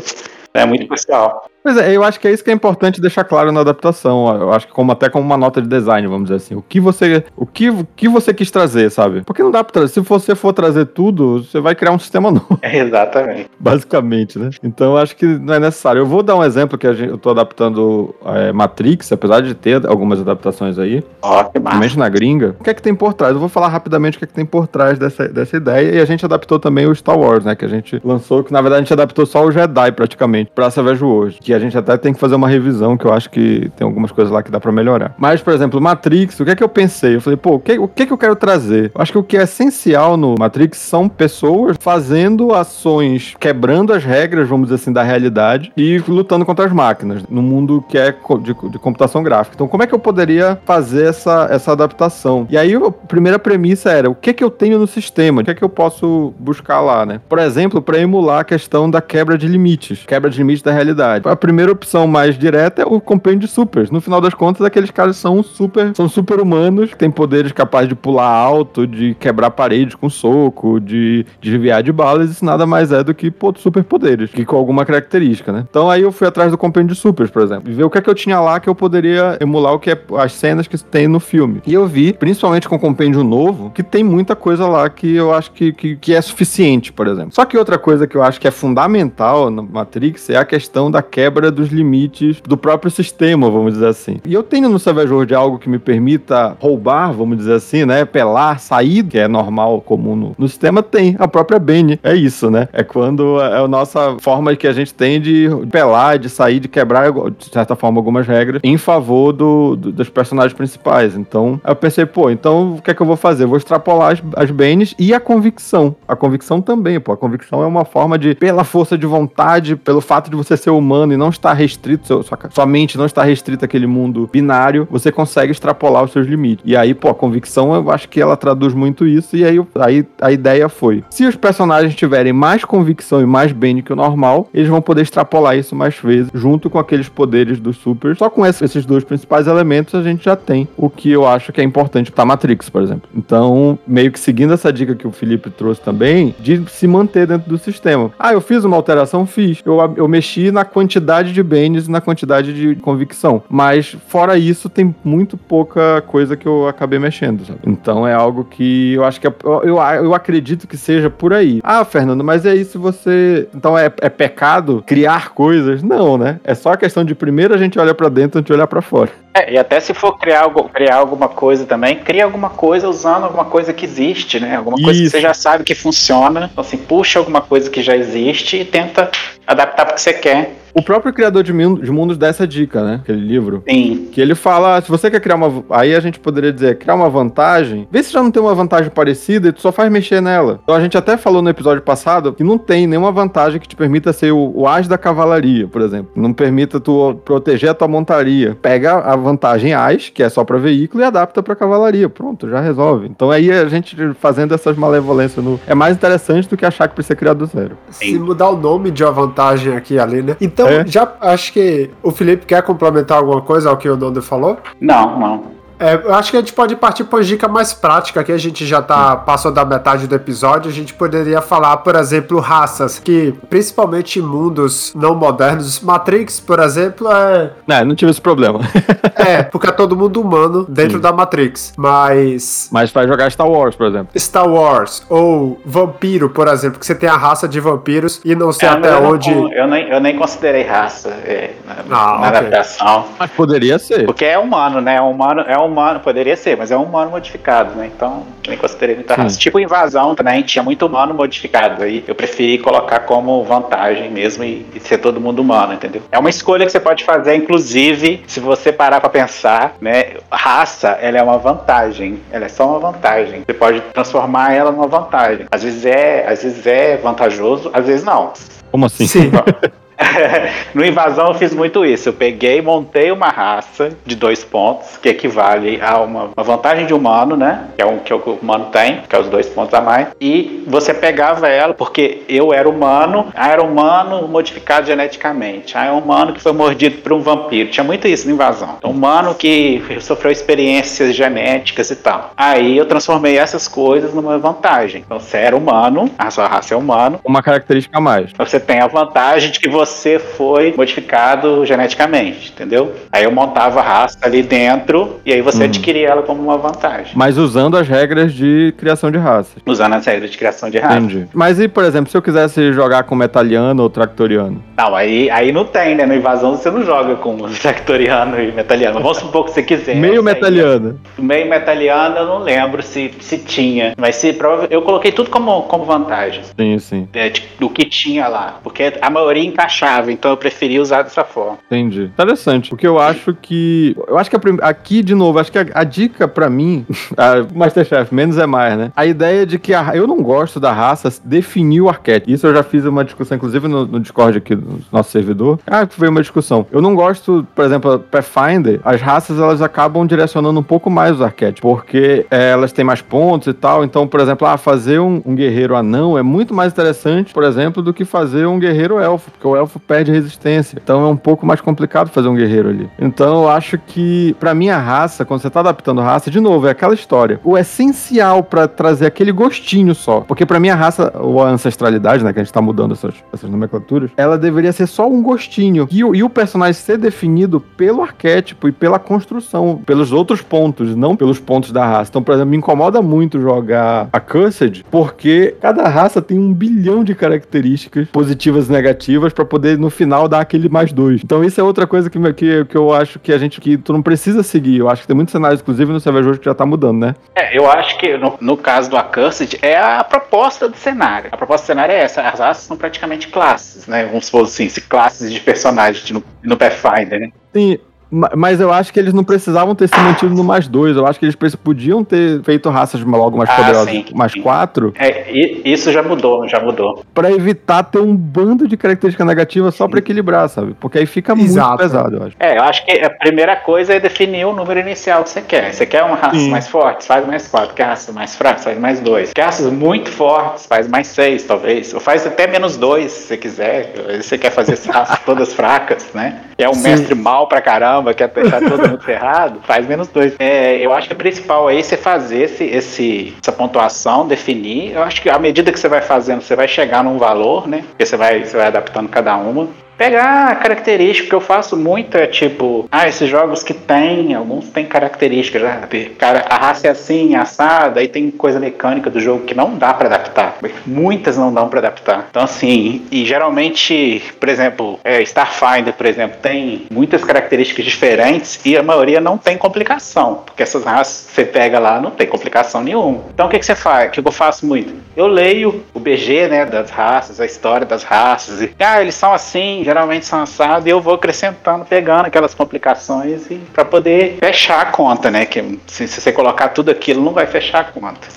É muito especial. Pois é, eu acho que é isso que é importante deixar claro na adaptação. Eu acho que como até como uma nota de design, vamos dizer assim. O que você, o que, o que você quis trazer, sabe? Porque não dá pra trazer. Se você for trazer tudo, você vai criar um sistema novo. É, exatamente. Basicamente, né? Então eu acho que não é necessário. Eu vou dar um exemplo que a gente, eu tô adaptando é, Matrix, apesar de ter algumas adaptações aí. Ó, que massa. Principalmente na gringa. O que é que tem por trás? Eu vou falar rapidamente o que é que tem por trás dessa, dessa ideia. E a gente adaptou também o Star Wars, né? Que a gente lançou, que na verdade a gente adaptou só o Jedi praticamente, pra Savage hoje. Que a gente até tem que fazer uma revisão, que eu acho que tem algumas coisas lá que dá pra melhorar. Mas, por exemplo, Matrix, o que é que eu pensei? Eu falei, pô, o que, o que é que eu quero trazer? Eu acho que o que é essencial no Matrix são pessoas fazendo ações, quebrando as regras, vamos dizer assim, da realidade e lutando contra as máquinas, no mundo que é de, de computação gráfica. Então, como é que eu poderia fazer essa, essa adaptação? E aí, a primeira premissa era, o que é que eu tenho no sistema? O que é que eu posso buscar lá, né? Por exemplo, para emular a questão da quebra de limites, quebra de limites da realidade. A primeira opção mais direta é o compêndio de supers. No final das contas, aqueles caras são super, são super humanos, têm poderes capazes de pular alto, de quebrar paredes com soco, de desviar de balas, isso nada mais é do que pô, superpoderes, que com alguma característica, né? Então aí eu fui atrás do compêndio de supers, por exemplo, e ver o que é que eu tinha lá que eu poderia emular o que é as cenas que tem no filme. E eu vi, principalmente com o compêndio novo, que tem muita coisa lá que eu acho que, que, que é suficiente, por exemplo. Só que outra coisa que eu acho que é fundamental no Matrix é a questão da quebra dos limites do próprio sistema, vamos dizer assim. E eu tenho no Savage World algo que me permita roubar, vamos dizer assim, né? Pelar, sair, que é normal, comum no, no sistema, tem a própria Benny. É isso, né? É quando é a nossa forma que a gente tem de pelar, de sair, de quebrar, de certa forma, algumas regras em favor do, do- dos personagens principais. Então, eu pensei, pô, então o que é que eu vou fazer? Eu vou extrapolar as, as Bennies e a convicção. A convicção também, pô. A convicção é uma forma de, pela força de vontade, pelo fato de você ser humano e não estar restrito, seu, sua, sua mente não estar restrita àquele mundo binário, você consegue extrapolar os seus limites. E aí, pô, a convicção, eu acho que ela traduz muito isso. E aí, aí a ideia foi: se os personagens tiverem mais convicção e mais bem que o normal, eles vão poder extrapolar isso mais vezes, junto com aqueles poderes dos supers. Só com esse- esses dois principais elementos, a gente já tem o que eu acho que é importante pra Matrix, por exemplo. Então, meio que seguindo essa dica que o Felipe trouxe também, de se manter dentro do sistema. Ah, eu fiz uma alteração? Fiz. Eu, eu mexi na quantidade de bens e na quantidade de convicção. Mas, fora isso, tem muito pouca coisa que eu acabei mexendo, sabe? Então, é algo que eu acho que... É, eu, eu, acredito que seja por aí. Ah, Fernando, mas é isso você... Então, é, é pecado criar coisas? Não, né? É só a questão de primeiro a gente olha pra dentro antes de olhar pra fora. É, e até se for criar, algo, criar alguma coisa também, cria alguma coisa usando alguma coisa que existe, né? Alguma coisa que você já sabe que funciona. Então, assim, puxa alguma coisa que já existe e tenta adaptar para o que você quer. O próprio criador de, mun- de mundos dá essa dica, né? Aquele livro. Sim. Que ele fala, se você quer criar uma. Aí a gente poderia dizer, criar uma vantagem, vê se já não tem uma vantagem parecida e tu só faz mexer nela. Então a gente até falou no episódio passado que não tem nenhuma vantagem que te permita ser o, o as da cavalaria, por exemplo. Não permita tu proteger a tua montaria. Pega a vantagem as, que é só pra veículo, e adapta pra cavalaria. Pronto, já resolve. Então aí a gente fazendo essas malevolências no. É mais interessante do que achar que precisa criar do zero. Se mudar o nome de uma vantagem aqui ali, né? Então, É. já acho que o Felipe quer complementar alguma coisa ao que o Nando falou. Não, não. É, eu acho que a gente pode partir para uma dica mais prática, que a gente já tá passou da metade do episódio. A gente poderia falar, por exemplo, raças que, principalmente em mundos não modernos, Matrix, por exemplo, é, É, não tive esse problema. é porque é todo mundo humano dentro da Matrix. Mas Mas vai jogar Star Wars, por exemplo. Star Wars ou vampiro, por exemplo, que você tem a raça de vampiros e não sei É, até eu, não- onde. eu, nem, eu nem considerei raça é, na, Ah, na ok. adaptação. Mas poderia ser. Porque é humano, né? É humano, é humano, poderia ser, mas é um humano modificado, né? Então, nem considerei muita Sim. raça. Tipo invasão também, tinha muito humano modificado. Aí eu preferi colocar como vantagem mesmo e, e ser todo mundo humano, entendeu? É uma escolha que você pode fazer, inclusive, se você parar pra pensar, né? Raça, ela é uma vantagem. Ela é só uma vantagem. Você pode transformar ela numa vantagem. Às vezes é, às vezes é vantajoso, às vezes não. Como assim? Sim. no Invasão eu fiz muito isso. Eu peguei e montei uma raça de dois pontos, que equivale a uma, uma vantagem de humano, né? Que é, um, que o que o humano tem, que é os dois pontos a mais. E você pegava ela, porque eu era humano, ah, era humano modificado geneticamente. Ah, é um humano que foi mordido por um vampiro. Tinha muito isso no Invasão. Então, humano que sofreu experiências genéticas e tal. Aí eu transformei essas coisas numa vantagem. Então, você era humano, a sua raça é humano, Uma característica a mais. você tem a vantagem de que você você foi modificado geneticamente, entendeu? Aí eu montava a raça ali dentro e aí você Uhum. adquiria ela como uma vantagem. Mas usando as regras de criação de raças. Usando as regras de criação de raça. Entendi. Mas e, por exemplo, se eu quisesse jogar com metaliano ou tractoriano? Não, aí, aí não tem, né? No invasão você não joga com tractoriano e metaliano. Vamos supor que você quiser. Meio sei. metaliano. Meio metaliano eu não lembro se, se tinha. Mas se prova, eu coloquei tudo como, como vantagem. Sim, sim. é, de- do que tinha lá. Porque a maioria encaixava, então eu preferi usar dessa forma. Entendi. Interessante. Porque eu acho que. Eu acho que a aqui, de novo, acho que a, a dica pra mim. a Masterchef, menos é mais, né? A ideia de que a- eu não gosto da raça definir o arquétipo. Isso eu já fiz uma discussão, inclusive no, no Discord aqui do nosso servidor. Ah, veio uma discussão. Eu não gosto, por exemplo, Pathfinder, as raças elas acabam direcionando um pouco mais os arquétipos. Porque é, elas têm mais pontos e tal. Então, por exemplo, ah, fazer um, um guerreiro anão é muito mais interessante, por exemplo, do que fazer um guerreiro elfo. Porque o elfo perde resistência. Então é um pouco mais complicado fazer um guerreiro ali. Então eu acho que, pra minha raça, quando você tá adaptando raça, de novo, é aquela história. O essencial pra trazer aquele gostinho só. Porque pra minha raça, ou a ancestralidade, né, que a gente tá mudando essas, essas nomenclaturas, ela deveria ser só um gostinho. E, e o personagem ser definido pelo arquétipo e pela construção, pelos outros pontos, não pelos pontos da raça. Então, por exemplo, me incomoda muito jogar a Cursed, porque cada raça tem um bilhão de características positivas e negativas pra poder no final dar aquele mais dois. Então, isso é outra coisa que, que, que eu acho que a gente que tu não precisa seguir. Eu acho que tem muitos cenários, inclusive no Savage Worlds, que já tá mudando, né? É, eu acho que no, no caso do Accursed é a proposta do cenário. A proposta do cenário é essa: as raças são praticamente classes, né? Vamos supor assim, se classes de personagens no, no Pathfinder, né? Sim. Ma- Mas eu acho que eles não precisavam ter se mantido no mais dois. Eu acho que eles podiam ter feito raças logo mais Ah, poderosas, sim, mais quatro, É, isso já mudou, já mudou. pra evitar ter um bando de características negativas só pra equilibrar, sabe? Porque aí fica Exato. muito pesado, eu acho. É, eu acho que a primeira coisa é definir o número inicial que você quer. Você quer uma raça Sim. mais forte? Faz mais quatro. Quer raça mais fraca? Faz mais dois. Quer raças muito fortes? Faz mais seis, talvez. Ou faz até menos dois, se você quiser. Você quer fazer as raças todas fracas, né? É um Sim. mestre mal pra caramba, quer deixar todo mundo ferrado? Faz menos dois. É, eu acho que o principal aí é você fazer esse, esse- essa pontuação, definir. Eu acho que à medida que você vai fazendo, você vai chegar num valor, né? Porque você vai, você vai adaptando cada uma. Pegar característica que eu faço muito é tipo, ah, esses jogos que tem, alguns têm características, né? Cara, a raça é assim, assada, aí tem coisa mecânica do jogo que não dá pra adaptar. Muitas não dão pra adaptar. Então assim, e geralmente, por exemplo, é, Starfinder, por exemplo, tem muitas características diferentes e a maioria não tem complicação, porque essas raças você pega lá não tem complicação nenhuma. Então o que, que você faz? O que eu faço muito? Eu leio o BG, né, das raças, a história das raças, e ah, eles são assim, geralmente são assados, e eu vou acrescentando, pegando aquelas complicações para poder fechar a conta, né? Que se, se você colocar tudo aquilo, não vai fechar a conta.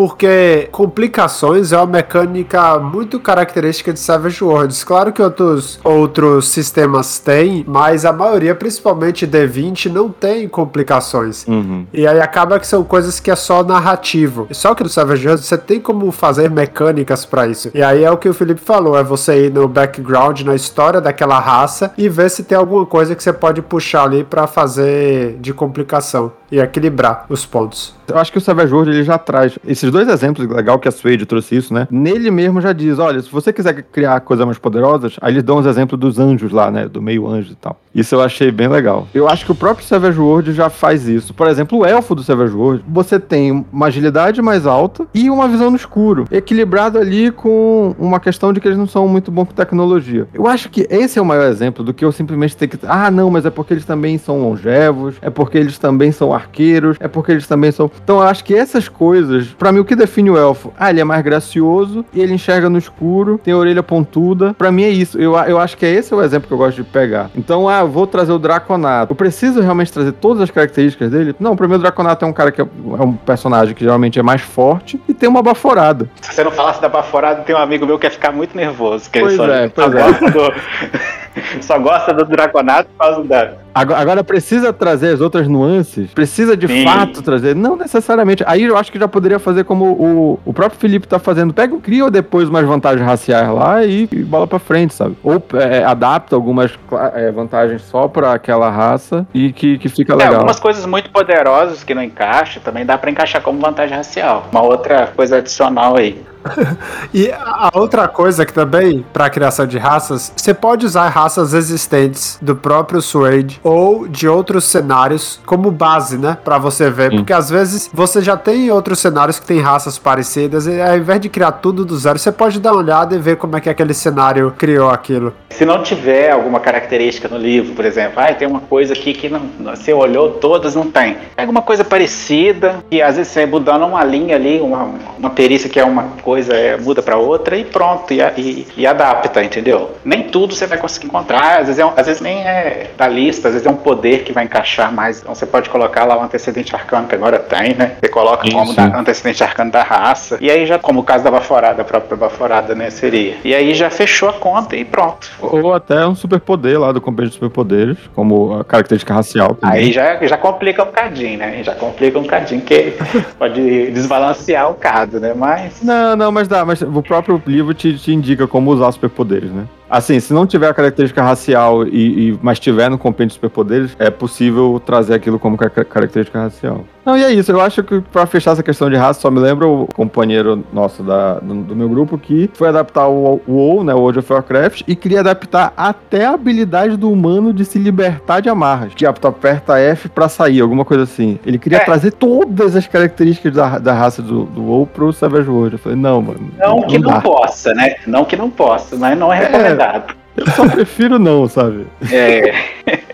Porque complicações é uma mecânica muito característica de Savage Worlds. Claro que outros, outros sistemas têm, mas a maioria, principalmente D20, não tem complicações. Uhum. E aí acaba que são coisas que é só narrativo. Só que no Savage Worlds você tem como fazer mecânicas pra isso. E aí é o que o Felipe falou, é você ir no background, na história daquela raça e ver se tem alguma coisa que você pode puxar ali pra fazer de complicação e equilibrar os pontos. Eu acho que o Savage World ele já traz esses dois exemplos, legal que a Suede trouxe isso, né? Nele mesmo já diz: olha, se você quiser criar coisas mais poderosas, aí eles dão os exemplos dos anjos lá, né? Do meio anjo e tal. Isso eu achei bem legal. Eu acho que o próprio Savage World já faz isso. Por exemplo, o elfo do Savage World, você tem uma agilidade mais alta e uma visão no escuro, equilibrado ali com uma questão de que eles não são muito bons com tecnologia. Eu acho que esse é o maior exemplo do que eu simplesmente ter que. Ah, não, mas é porque eles também são longevos, é porque eles também são arqueiros, é porque eles também são. Então eu acho que essas coisas, pra mim, o que define o elfo? Ah, ele é mais gracioso, e ele enxerga no escuro, tem a orelha pontuda. Pra mim é isso. Eu, eu acho que é esse o exemplo que eu gosto de pegar. Então, ah, eu vou trazer o Draconato. Eu preciso realmente trazer todas as características dele? Não, pra mim o Draconato é um cara que é, é um personagem que geralmente é mais forte e tem uma baforada. Se você não falasse da baforada, tem um amigo meu que ia ficar muito nervoso. Que Pois ele só, é, pois é. só gosta do Draconato por causa da, Agora, agora precisa trazer as outras nuances? Precisa de Sim. fato trazer? Não necessariamente. Aí eu acho que já poderia fazer como o, o próprio Felipe tá fazendo. Pega, cria depois umas vantagens raciais lá e, e bola pra frente, sabe? Ou é, adapta algumas é, vantagens só pra aquela raça e que, que fica É, legal. algumas coisas muito poderosas que não encaixam, também dá pra encaixar como vantagem racial. Uma outra coisa adicional aí. E a outra coisa que também, para a criação de raças, você pode usar raças existentes do próprio Sword ou de outros cenários como base, né? Pra você ver. Sim. Porque às vezes você já tem outros cenários que tem raças parecidas e ao invés de criar tudo do zero, você pode dar uma olhada e ver como é que aquele cenário criou aquilo. Se não tiver alguma característica no livro, por exemplo, ah, tem uma coisa aqui que não, você olhou todas, não tem. Pega uma coisa parecida, e às vezes você mudando uma linha ali, uma, uma perícia que é uma coisa, é, muda pra outra e pronto, e, e- e adapta, entendeu? Nem tudo você vai conseguir encontrar, às vezes, é um- às vezes nem é da lista, às vezes é um poder que vai encaixar mais. Então você pode colocar lá o antecedente arcano, que agora tem, né? Você coloca Sim, como da, antecedente arcano da raça, e aí já, como o caso da baforada, a própria baforada, né, seria. E aí já fechou a conta e pronto. Ou até um superpoder lá do compêndio de superpoderes, como a característica racial. também. Aí já, já complica um bocadinho, né? Já complica um bocadinho, que pode desbalancear o caso, né? Mas. Não, não, mas dá, mas o próprio livro te, te indica como usar superpoderes, né? Assim, se não tiver a característica racial e, e- mas tiver no compêndio de superpoderes, é possível trazer aquilo como ca- característica racial. Não, e é isso. Eu acho que pra fechar essa questão de raça, só me lembra o companheiro nosso da, do, do meu grupo que foi adaptar o WoW, né, o World of Warcraft, e queria adaptar até a habilidade do humano de se libertar de amarras. Que tu aperta F pra sair, alguma coisa assim. Ele queria É. trazer todas as características da, da raça do, do WoW pro Savage World. Eu falei, não, mano. Não que não possa, né? Não que não possa, mas não é recomendado. Eu só prefiro não, sabe? É.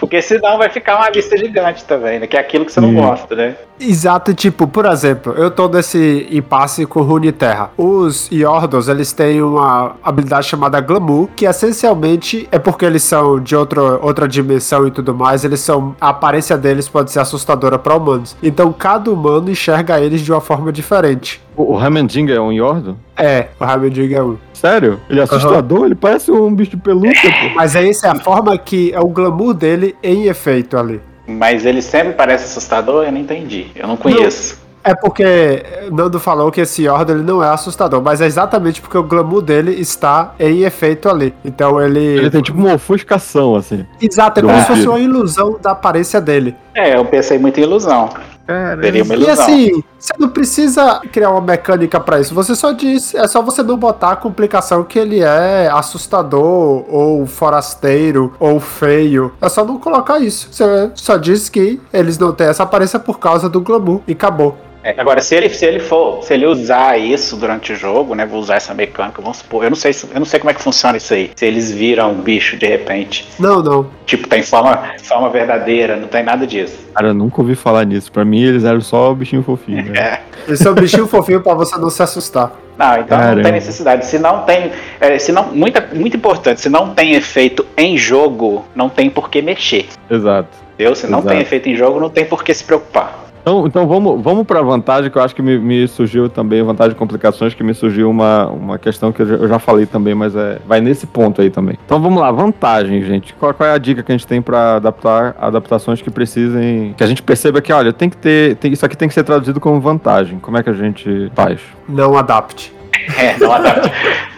Porque senão vai ficar uma lista gigante também, né? Que é aquilo que você não Sim. gosta, né? Exato, tipo, por exemplo, eu tô nesse impasse com Runeterra. Os Yordles, eles têm uma habilidade chamada Glamour, que essencialmente é porque eles são de outro, outra dimensão e tudo mais, eles são. A aparência deles pode ser assustadora para humanos. Então cada humano enxerga eles de uma forma diferente. O, o Hamendinga é um Yordo? É, o Hamending é um. Sério? Ele é assustador? Ele parece um bicho de pelúcia, pô. Mas essa é a forma que é o glamour dele em efeito ali. Mas ele sempre parece assustador, eu não entendi. Eu não conheço. É porque Nando falou que esse Yordle ele não é assustador, mas é exatamente porque o glamour dele está em efeito ali. Então ele. Ele tem tipo uma ofuscação, assim. Exato, é como se fosse uma ilusão da aparência dele. É, eu pensei muito em ilusão. Seria uma E ilusão. assim, você não precisa criar uma mecânica pra isso. Você só diz, é só você não botar a complicação que ele é assustador, ou forasteiro, ou feio. É só não colocar isso. Você só diz que eles não têm essa aparência por causa do glamour e acabou. É, agora, se ele, se ele for, se ele usar isso durante o jogo, né? Vou usar essa mecânica, vamos supor. Eu não sei, se- eu não sei como é que funciona isso aí. Se eles viram um bicho de repente. Não, não. Tipo, tem forma, forma verdadeira, não tem nada disso. Cara, eu nunca ouvi falar nisso. Pra mim, eles eram só bichinho fofinho. Né? É. Esse é um bichinho fofinho pra você não se assustar. Não, então não Caramba. tem necessidade. Se não tem. é, se não, muita, muito importante, se não tem efeito em jogo, não tem por que mexer. Exato. Entendeu? Se não Exato. tem efeito em jogo, não tem por que se preocupar. Então, então vamos, vamos pra vantagem, que eu acho que me, me surgiu também, vantagem e complicações, que me surgiu uma, uma questão que eu já, falei também, mas é, vai nesse ponto aí também. Então vamos lá, vantagem, gente. Qual, qual é a dica que a gente tem pra adaptar adaptações que precisem. Que a gente perceba que, olha, tem que ter. Tem, isso aqui tem que ser traduzido como vantagem. Como é que a gente faz? Não adapte. É, não adapta.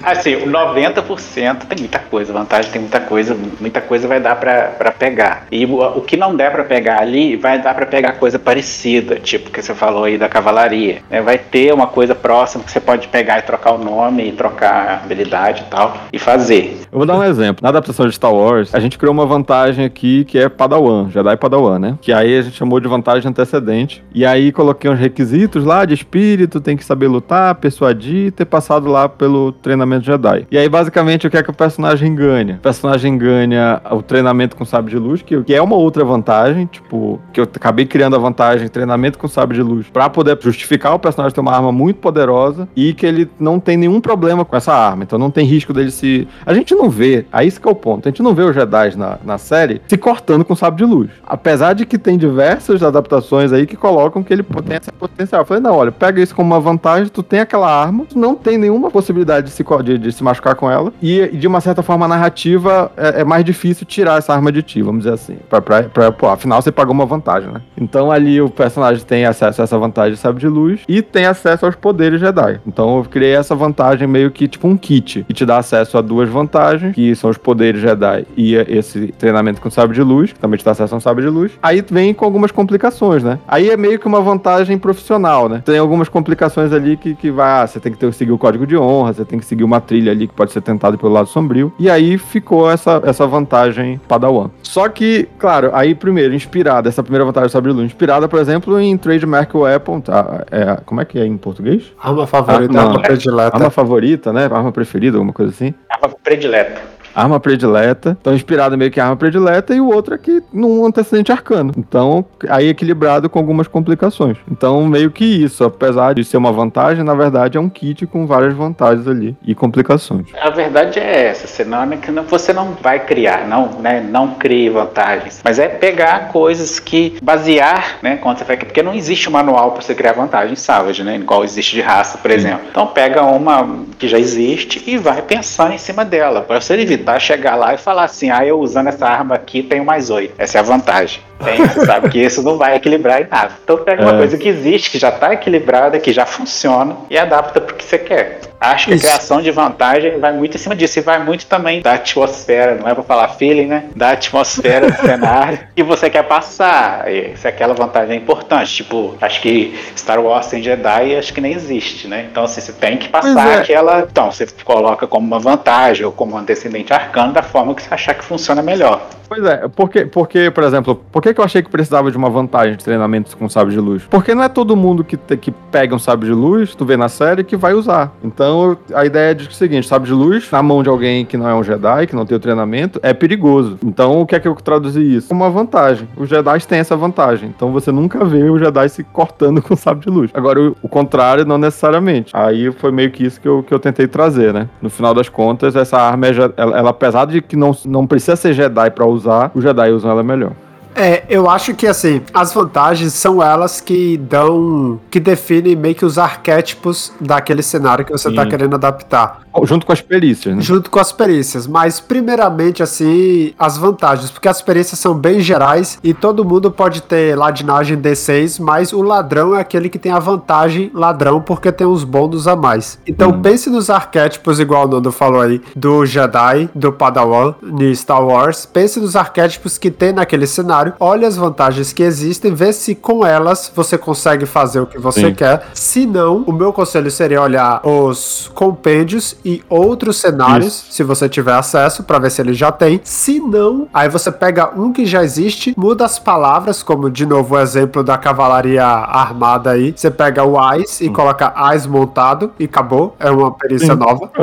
Assim, o 90% tem muita coisa, vantagem tem muita coisa, muita coisa vai dar pra pegar. E o, o que não der pra pegar ali, vai dar pra pegar coisa parecida, tipo que você falou aí da cavalaria. né? Vai ter uma coisa próxima que você pode pegar e trocar o nome, e trocar habilidade e tal, e fazer. Eu vou dar um exemplo. Na adaptação de Star Wars, a gente criou uma vantagem aqui que é Padawan, Jedi Padawan, né? Que aí a gente chamou de vantagem antecedente. E aí coloquei uns requisitos lá de espírito, tem que saber lutar, persuadir, ter passado lá pelo treinamento Jedi. E aí, basicamente, o que é que o personagem ganha? O personagem ganha o treinamento com sabre de luz, que, que é uma outra vantagem, tipo, que eu acabei criando a vantagem treinamento com sabre de luz pra poder justificar o personagem ter uma arma muito poderosa e que ele não tem nenhum problema com essa arma. Então não tem risco dele se. A gente não vê, aí que é o ponto. A gente não vê os Jedi na, na série se cortando com sabre de luz. Apesar de que tem diversas adaptações aí que colocam que ele tem esse potencial. Eu falei, não, olha, pega isso como uma vantagem, tu tem aquela arma, tu não tem nenhuma possibilidade de se, de, de se machucar com ela. E, de uma certa forma, a narrativa é, é, mais difícil tirar essa arma de ti, vamos dizer assim. Pra, pra, pra, pô, afinal, você pagou uma vantagem, né? Então ali o personagem tem acesso a essa vantagem de sabre de luz e tem acesso aos poderes Jedi. Então eu criei essa vantagem meio que tipo um kit, que te dá acesso a duas vantagens, que são os poderes Jedi e esse treinamento com sabre de luz, que também te dá acesso a um sabre de luz. Aí vem com algumas complicações, né? Aí é meio que uma vantagem profissional, né? Tem algumas complicações ali que, que vai, ah, você tem que ter, seguir o código de honra, você tem que seguir uma trilha ali que pode ser tentado pelo lado sombrio. E aí ficou essa, essa vantagem Padawan. Só que, claro, aí primeiro, inspirada, essa primeira vantagem de luz, inspirada, por exemplo, em Trademark Weapon, tá? É, como é que é em português? Arma favorita, Ah, não. arma predileta. Arma favorita, né? Arma preferida, alguma coisa assim. Arma predileta. Arma predileta. Então, inspirado meio que em arma predileta, e o outro aqui num antecedente arcano. Então, aí equilibrado com algumas complicações. Então, meio que isso. Apesar de ser uma vantagem, na verdade é um kit com várias vantagens ali e complicações. A verdade é essa, senão é que você não vai criar, não, né, não crie vantagens. Mas é pegar coisas que basear, né, quando você vai, porque não existe um manual para você criar vantagens Savage, né, igual existe de raça, por exemplo. Então pega uma que já existe e vai pensar em cima dela, para você evitar chegar lá e falar assim, ah, eu usando essa arma aqui tenho mais oito. Essa é a vantagem. Tem, sabe que isso não vai equilibrar em nada. Então pega uma É. coisa que existe, que já está equilibrada, que já funciona e adapta para o que você quer. Acho que Isso. a criação de vantagem vai muito em cima disso. E vai muito também da atmosfera, não é pra falar feeling, né? Da atmosfera do cenário que você quer passar. Se aquela vantagem é importante. Tipo, acho que Star Wars sem Jedi acho que nem existe, né? Então, assim, você tem que passar é. aquela. Então, você coloca como uma vantagem ou como um antecedente arcano da forma que você achar que funciona melhor. Pois é, porque, porque por exemplo, por que, que eu achei que precisava de uma vantagem de treinamento com sabre de luz? Porque não é todo mundo que, te- que pega um sabre de luz, tu vê na série, que vai usar. Então, a ideia é é o seguinte, sabre de luz, na mão de alguém que não é um Jedi, que não tem o treinamento, é perigoso. Então, o que é que eu traduzi isso? Uma vantagem. Os Jedi têm essa vantagem. Então, você nunca vê o Jedi se cortando com sabre de luz. Agora, o, o contrário, não necessariamente. Aí foi meio que isso que eu, que eu tentei trazer, né? No final das contas, essa arma, é, ela, ela, apesar de que não, não precisa ser Jedi pra usar, os Jedi usam ela melhor. É, eu acho que assim, as vantagens são elas que dão. que definem meio que os arquétipos daquele cenário que você tá Sim. querendo adaptar. Junto com as perícias, né? Junto com as perícias. Mas, primeiramente, assim, as vantagens. Porque as perícias são bem gerais e todo mundo pode ter ladinagem D6, mas o ladrão é aquele que tem a vantagem ladrão porque tem uns bônus a mais. Então, Hum. pense nos arquétipos, igual o Nando falou aí, do Jedi, do Padawan, de Star Wars. Pense nos arquétipos que tem naquele cenário. Olhe as vantagens que existem, vê se com elas você consegue fazer o que você Sim. quer. Se não, o meu conselho seria olhar os compêndios e outros cenários, se você tiver acesso, pra ver se ele já tem. Se não, aí você pega um que já existe, muda as palavras, como de novo o exemplo da cavalaria armada aí. Você pega o AIS e coloca AIS montado e acabou. É uma perícia Sim. nova.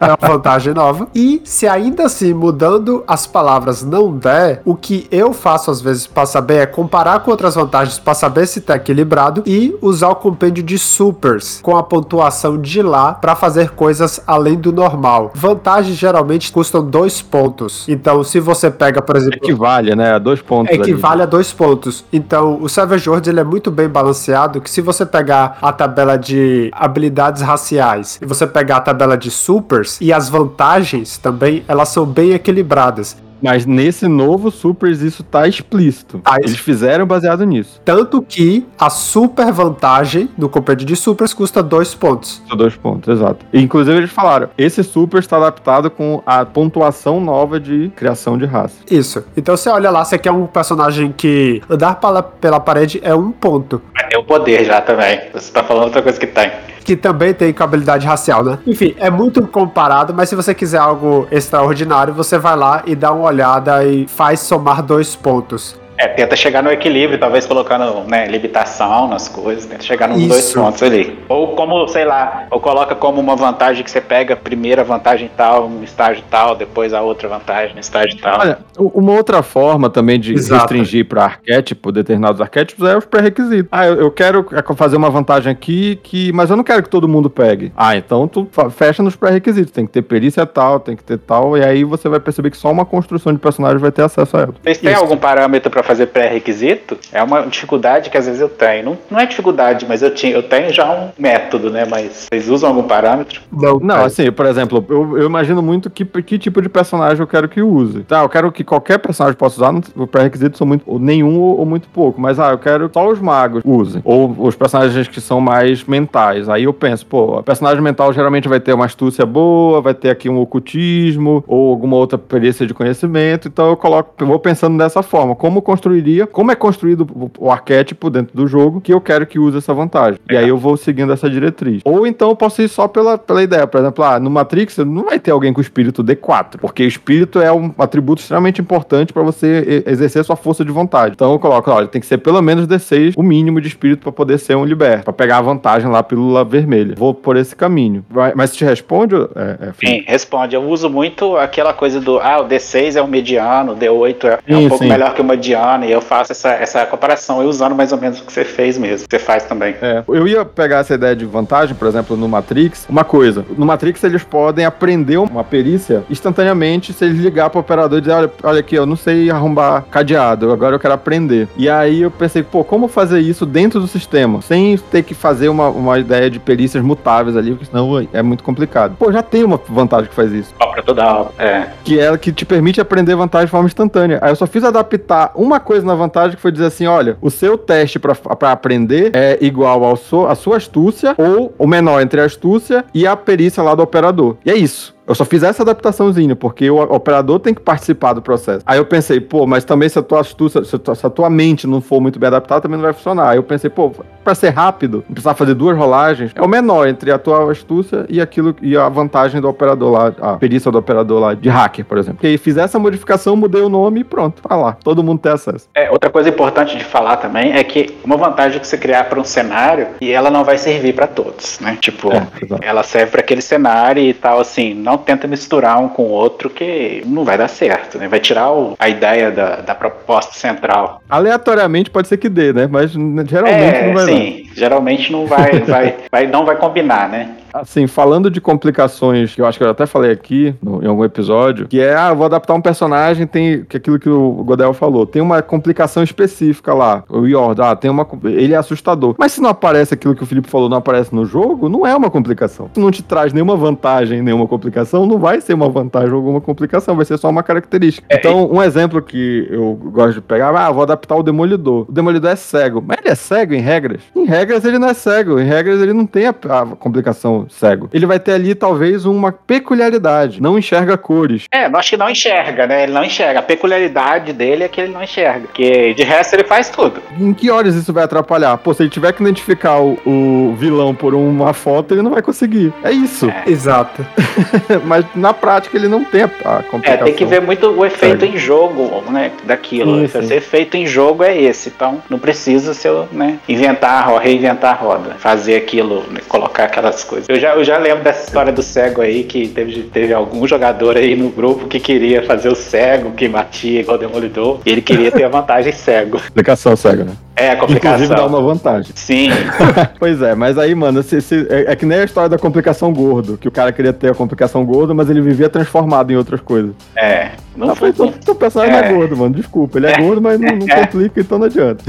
É uma vantagem nova. E se ainda assim, mudando as palavras não der, o que eu faço às vezes pra saber é comparar com outras vantagens pra saber se tá equilibrado e usar o compêndio de supers com a pontuação de lá pra fazer coisas além do normal. Vantagens geralmente custam dois pontos. Então, se você pega, por exemplo, Equivale, né? A dois pontos. ali. equivale a dois pontos. Então, o Savage Worlds ele é muito bem balanceado, que se você pegar a tabela de habilidades raciais e você pegar a tabela de supers e as vantagens também, elas são bem equilibradas. Mas nesse novo Supers isso tá explícito. Tá Eles fizeram baseado nisso. Tanto que a super vantagem no compêndio de supers custa dois pontos. Dois pontos, exato. E, inclusive eles falaram, esse Super está adaptado com a pontuação nova de criação de raça. Isso. Então você olha lá, você quer um personagem que andar pela, pela parede é um ponto. Mas tem o poder já também. Você tá falando outra coisa que tem. Que também tem habilidade racial, né? Enfim, é muito comparado, mas se você quiser algo extraordinário, você vai lá e dá uma olhada e faz somar dois pontos. É, tenta chegar no equilíbrio, talvez colocando né, limitação nas coisas, tenta chegar nos Isso. dois pontos ali. Ou como, sei lá, ou coloca como uma vantagem que você pega a primeira vantagem tal, no estágio tal, depois a outra vantagem no estágio tal. Olha, uma outra forma também de Exato. restringir para arquétipo, determinados arquétipos, é os pré-requisitos. Ah, eu, eu quero fazer uma vantagem aqui, que, mas eu não quero que todo mundo pegue. Ah, então tu fecha nos pré-requisitos. Tem que ter perícia tal, tem que ter tal, e aí você vai perceber que só uma construção de personagem vai ter acesso a ela. Vocês têm algum parâmetro pra fazer pré-requisito, é uma dificuldade que às vezes eu tenho. Não, não é dificuldade, mas eu, tinha, eu tenho já um método, né? Mas vocês usam algum parâmetro? Não, não assim, por exemplo, eu, eu imagino muito que, que tipo de personagem eu quero que use. Tá, eu quero que qualquer personagem possa usar, o pré-requisito são muito, ou nenhum ou, ou, muito pouco, mas ah, eu quero só os magos usem. Ou os personagens que são mais mentais. Aí eu penso, pô, o personagem mental geralmente vai ter uma astúcia boa, vai ter aqui um ocultismo, ou alguma outra perícia de conhecimento, então eu coloco, eu vou pensando dessa forma, como construiria, como é construído o, arquétipo dentro do jogo que eu quero que use essa vantagem. E aí eu vou seguindo essa diretriz. Ou então eu posso ir só pela, pela ideia, por exemplo, ah, no Matrix não vai ter alguém com espírito D4, porque espírito é um atributo extremamente importante para você exercer sua força de vontade. Então eu coloco, olha, tem que ser pelo menos D6 o mínimo de espírito para poder ser um liberto, para pegar a vantagem lá pílula vermelha. Vou por esse caminho. Vai, mas te responde? É, é, Sim, responde. Eu uso muito aquela coisa do, ah, o D6 é o mediano, o D8 é, sim, é um pouco sim. melhor que o mediano, e eu faço essa, essa comparação, eu usando mais ou menos o que você fez mesmo, que você faz também. É, eu ia pegar essa ideia de vantagem, por exemplo, no Matrix, uma coisa, no Matrix eles podem aprender uma perícia instantaneamente se eles ligar pro operador e dizer, olha, olha aqui, eu não sei arrombar cadeado, agora eu quero aprender. E aí eu pensei, pô, como fazer isso dentro do sistema, sem ter que fazer uma, uma ideia de perícias mutáveis ali, porque senão é muito complicado. Pô, já tem uma vantagem que faz isso. Própria toda é. Que é que te permite aprender vantagem de forma instantânea. Aí eu só fiz adaptar uma coisa na vantagem que foi dizer assim, olha, o seu teste para aprender é igual ao so, a sua astúcia ou o menor entre a astúcia e a perícia lá do operador. E é isso. Eu só fiz essa adaptaçãozinha, porque o operador tem que participar do processo. Aí eu pensei, pô, mas também se a tua astúcia, se a tua, se a tua mente não for muito bem adaptada, também não vai funcionar. Aí eu pensei, pô, para ser rápido, não precisar fazer duas rolagens, é o menor entre a tua astúcia e aquilo e a vantagem do operador lá, a perícia do operador lá de hacker, por exemplo. E aí fiz essa modificação, mudei o nome e pronto, tá lá. Todo mundo tem acesso. É, outra coisa importante de falar também é que uma vantagem que você criar para um cenário e ela não vai servir para todos, né? Tipo, é, ela serve para aquele cenário e tal assim, não tenta misturar um com o outro que não vai dar certo, né? Vai tirar o, a ideia da, da proposta central. Aleatoriamente pode ser que dê, né? Mas geralmente é, não vai sim, dar. geralmente não vai, vai, vai, não vai combinar, né? Assim, falando de complicações, que eu acho que eu até falei aqui no, em algum episódio, que é, ah, vou adaptar um personagem, tem que aquilo que o Godel falou, tem uma complicação específica lá. O Yord, ah, tem uma. Ele é assustador. Mas se não aparece aquilo que o Felipe falou, não aparece no jogo, não é uma complicação. Se não te traz nenhuma vantagem, nenhuma complicação, não vai ser uma vantagem ou alguma complicação, vai ser só uma característica. É, então, um exemplo que eu gosto de pegar, ah, vou adaptar o Demolidor. O Demolidor é cego. Mas ele é cego em regras? Em regras ele não é cego. Em regras ele não tem a, a complicação cego. Ele vai ter ali talvez uma peculiaridade, não enxerga cores. É, eu acho que não enxerga, né? Ele não enxerga. A peculiaridade dele é que ele não enxerga. Que de resto ele faz tudo. Em que horas isso vai atrapalhar? Pô, se ele tiver que identificar o, o vilão por uma foto, ele não vai conseguir. É isso. É. Exato. Mas na prática ele não tem a, a complicação. É, tem que ver muito o efeito cego. em jogo, né? Daquilo. Sim, sim. Esse efeito em jogo é esse. Então não precisa ser, né? Inventar, reinventar a roda. Fazer aquilo, né, colocar aquelas coisas. Eu já, eu já lembro dessa história do cego aí, que teve, teve algum jogador aí no grupo que queria fazer o cego, que matia igual o Demolidor, e ele queria ter a vantagem cego. Explicação cego, né? É, a complicação. Inclusive dá uma vantagem. Sim. pois é, mas aí, mano, se, se, é, é, que nem a história da complicação gordo, que o cara queria ter a complicação gordo, mas ele vivia transformado em outras coisas. É. Não ah, foi, então, o personagem é. é gordo, mano. Desculpa, ele é, é. gordo, mas não, não é. complica, então não adianta.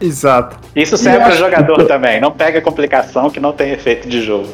Exato. Isso serve para jogador também. Não pega complicação que não tem efeito de jogo.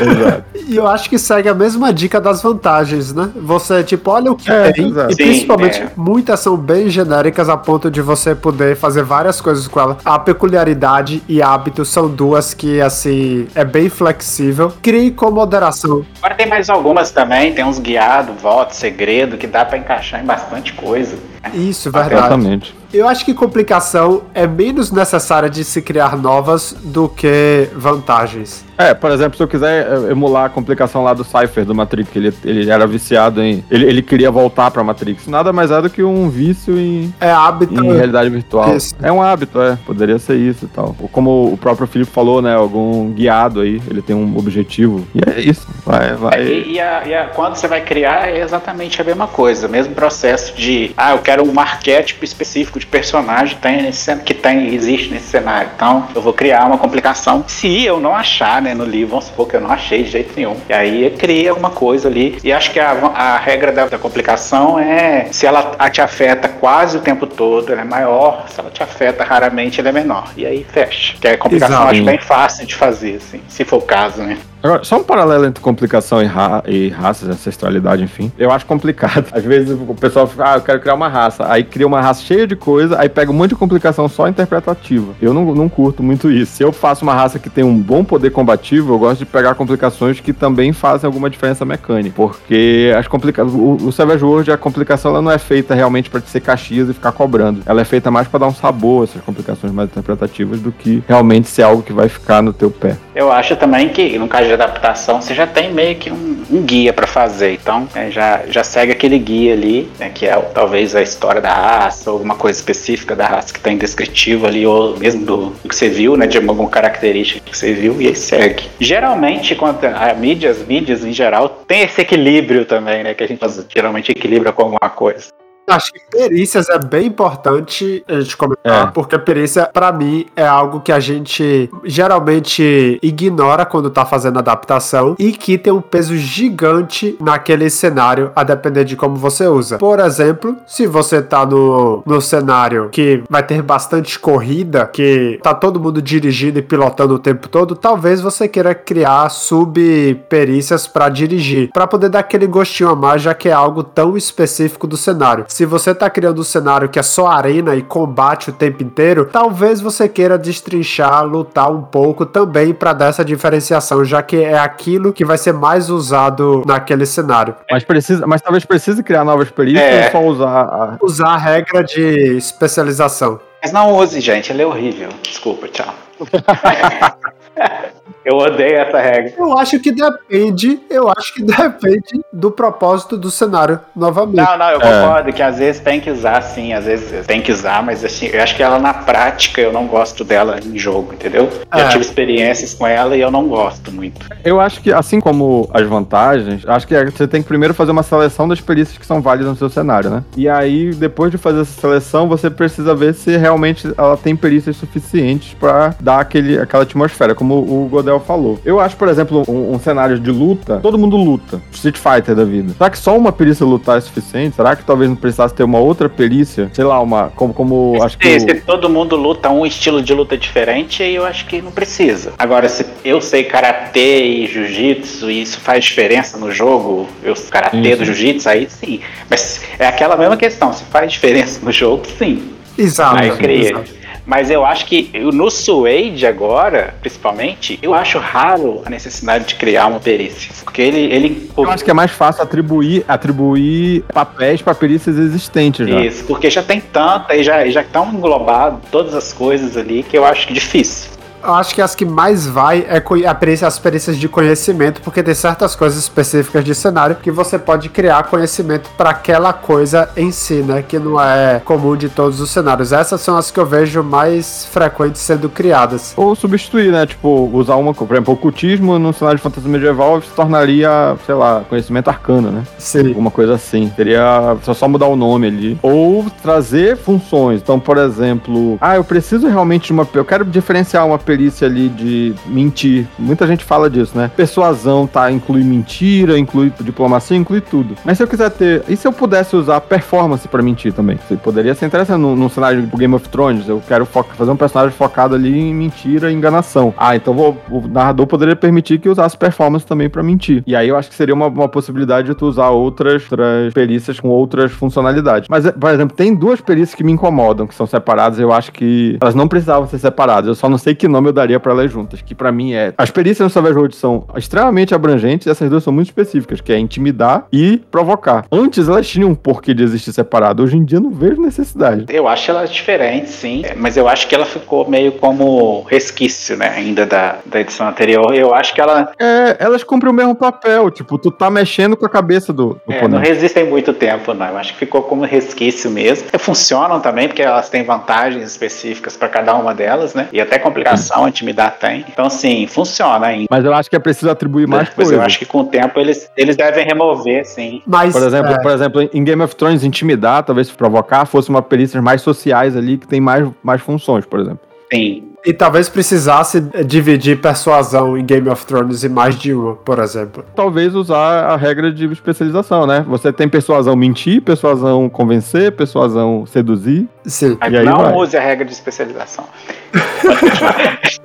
Exato. E eu acho que segue a mesma dica das vantagens, né? Você, tipo, olha o que é, tem. Exato. E Sim, principalmente, é. muitas são bem genéricas a ponto de você poder fazer várias coisas com ela. A peculiaridade e hábito são duas que, assim, é bem flexível. Crie com moderação. Agora tem mais algumas também. Tem uns guiados, voto, segredo, que dá para encaixar em bastante coisa. Isso, verdade. Exatamente. Eu acho que complicação é menos necessária de se criar novas do que vantagens. É, por exemplo, se eu quiser é, emular a complicação lá do Cypher do Matrix, que ele, ele era viciado em. Ele, ele queria voltar pra Matrix. Nada mais é do que um vício em. É hábito. Em realidade virtual. Isso. É um hábito, é. Poderia ser isso e tal. Como o próprio Felipe falou, né? Algum guiado aí, ele tem um objetivo. E é isso. Vai, vai. É, e, e, a, e a, quando você vai criar é exatamente a mesma coisa. O mesmo processo de. Ah, eu quero quero um arquétipo específico de personagem que tem, nesse, que tem existe nesse cenário. Então, eu vou criar uma complicação. Se eu não achar, né, no livro, vamos supor que eu não achei de jeito nenhum. E aí cria alguma coisa ali. E acho que a, a regra da, da, complicação é se ela te afeta quase o tempo todo, ela é maior. Se ela te afeta raramente, ela é menor. E aí fecha. Que a complicação Exato. acho bem fácil de fazer, assim, se for o caso, né? Agora, só um paralelo entre complicação e, ra e raças, ancestralidade, enfim. Eu acho complicado. Às vezes o pessoal fala, ah, eu quero criar uma raça. Aí cria uma raça cheia de coisa, aí pega um monte de complicação só interpretativa. Eu não, não curto muito isso. Se eu faço uma raça que tem um bom poder combativo, eu gosto de pegar complicações que também fazem alguma diferença mecânica. Porque as complicações. O, o Savage World, a complicação ela não é feita realmente para ser caxias e ficar cobrando. Ela é feita mais para dar um sabor, essas complicações mais interpretativas, do que realmente ser algo que vai ficar no teu pé. Eu acho também que, no caso de adaptação, você já tem meio que um, um guia para fazer. Então, é, já, já segue aquele guia ali, né, que é talvez a história da raça, alguma coisa específica da raça que tem descritivo ali, ou mesmo do, do, que você viu, né, de alguma característica que você viu, e aí segue. Geralmente, quando a mídia, as mídias em geral, tem esse equilíbrio também, né, que a gente geralmente equilibra com alguma coisa. Acho que perícias é bem importante a gente comentar, é. porque perícia, para mim, é algo que a gente geralmente ignora quando tá fazendo adaptação e que tem um peso gigante naquele cenário, a depender de como você usa. Por exemplo, se você tá no, no cenário que vai ter bastante corrida, que tá todo mundo dirigindo e pilotando o tempo todo, talvez você queira criar sub-perícias para dirigir, para poder dar aquele gostinho a mais, já que é algo tão específico do cenário. Se você tá criando um cenário que é só arena e combate o tempo inteiro, talvez você queira destrinchar, lutar um pouco também para dar essa diferenciação, já que é aquilo que vai ser mais usado naquele cenário. Mas precisa, mas talvez precise criar novas perícias é. ou só usar a... usar a regra de especialização. Mas não use, gente, ele é horrível. Desculpa, tchau. Eu odeio essa regra. Eu acho que depende, eu acho que depende do propósito do cenário, novamente. Não, não, eu concordo é. que às vezes tem que usar, sim, às vezes tem que usar, mas assim, eu acho que ela na prática eu não gosto dela em jogo, entendeu? É. Já tive experiências com ela e eu não gosto muito. Eu acho que, assim como as vantagens, acho que você tem que primeiro fazer uma seleção das perícias que são válidas no seu cenário, né? E aí, depois de fazer essa seleção, você precisa ver se realmente ela tem perícias suficientes para dar aquele, aquela atmosfera, como o Godel falou. Eu acho, por exemplo, um, um, cenário de luta, todo mundo luta. Street Fighter da vida. Será que só uma perícia lutar é suficiente? Será que talvez não precisasse ter uma outra perícia? Sei lá, uma. Como. como se, acho que se o... todo mundo luta um estilo de luta diferente, aí eu acho que não precisa. Agora, se eu sei karatê e jiu-jitsu e isso faz diferença no jogo, eu karatê do jiu-jitsu, aí sim. Mas é aquela mesma questão, se faz diferença no jogo, sim. Exato. Aí cria. Exato. Mas eu acho que no Suede agora, principalmente, eu acho raro a necessidade de criar uma perícia. Porque ele. ele eu acho que é mais fácil atribuir, atribuir papéis para perícias existentes já. Isso, porque já tem tanta e já, já estão englobadas todas as coisas ali que eu acho é difícil. Eu acho que as que mais vai é as perícias de conhecimento, porque tem certas coisas específicas de cenário que você pode criar conhecimento para aquela coisa em si, né? Que não é comum de todos os cenários. Essas são as que eu vejo mais frequentes sendo criadas. Ou substituir, né? Tipo, usar uma, por exemplo, ocultismo no cenário de fantasia medieval se tornaria, sei lá, conhecimento arcano, né? Sim. Alguma coisa assim. Seria só, só mudar o nome ali. Ou trazer funções. Então, por exemplo, ah, eu preciso realmente de uma. Eu quero diferenciar uma perícia ali de mentir. Muita gente fala disso, né? Persuasão, tá? Inclui mentira, inclui diplomacia, inclui tudo. Mas se eu quiser ter. E se eu pudesse usar performance para mentir também? Você poderia ser interessante num, num cenário do Game of Thrones. Eu quero fazer um personagem focado ali em mentira e enganação. Ah, então vou, o narrador poderia permitir que usasse performance também para mentir. E aí eu acho que seria uma, uma possibilidade de tu usar outras, outras perícias com outras funcionalidades. Mas, por exemplo, tem duas perícias que me incomodam, que são separadas. Eu acho que elas não precisavam ser separadas. Eu só não sei que nome eu daria para elas juntas, que para mim é. As perícias no Savage Road são extremamente abrangentes, e essas duas são muito específicas, que é intimidar e provocar. Antes elas tinham um porquê de existir separado, hoje em dia não vejo necessidade. Eu acho elas diferentes, sim, mas eu acho que ela ficou meio como resquício, né, ainda da, da edição anterior. Eu acho que ela. É, elas cumprem o mesmo papel, tipo, tu tá mexendo com a cabeça do, do é, Não resistem muito tempo, não. Eu acho que ficou como resquício mesmo. Funcionam também, porque elas têm vantagens específicas para cada uma delas, né? E até complicação intimidação, intimidar tem. Então, assim, funciona ainda. Mas eu acho que é preciso atribuir mais Mas coisas. eu acho que com o tempo eles, eles devem remover, sim. Mas, Por exemplo, é, por exemplo, em Game of Thrones, intimidar, talvez provocar, fosse uma perícia mais sociais ali, que tem mais, mais funções, por exemplo. Sim. E talvez precisasse dividir persuasão em Game of Thrones em mais de uma, por exemplo. Talvez usar a regra de especialização, né? Você tem persuasão mentir, persuasão convencer, persuasão seduzir. Sim. E aí não vai. use a regra de especialização.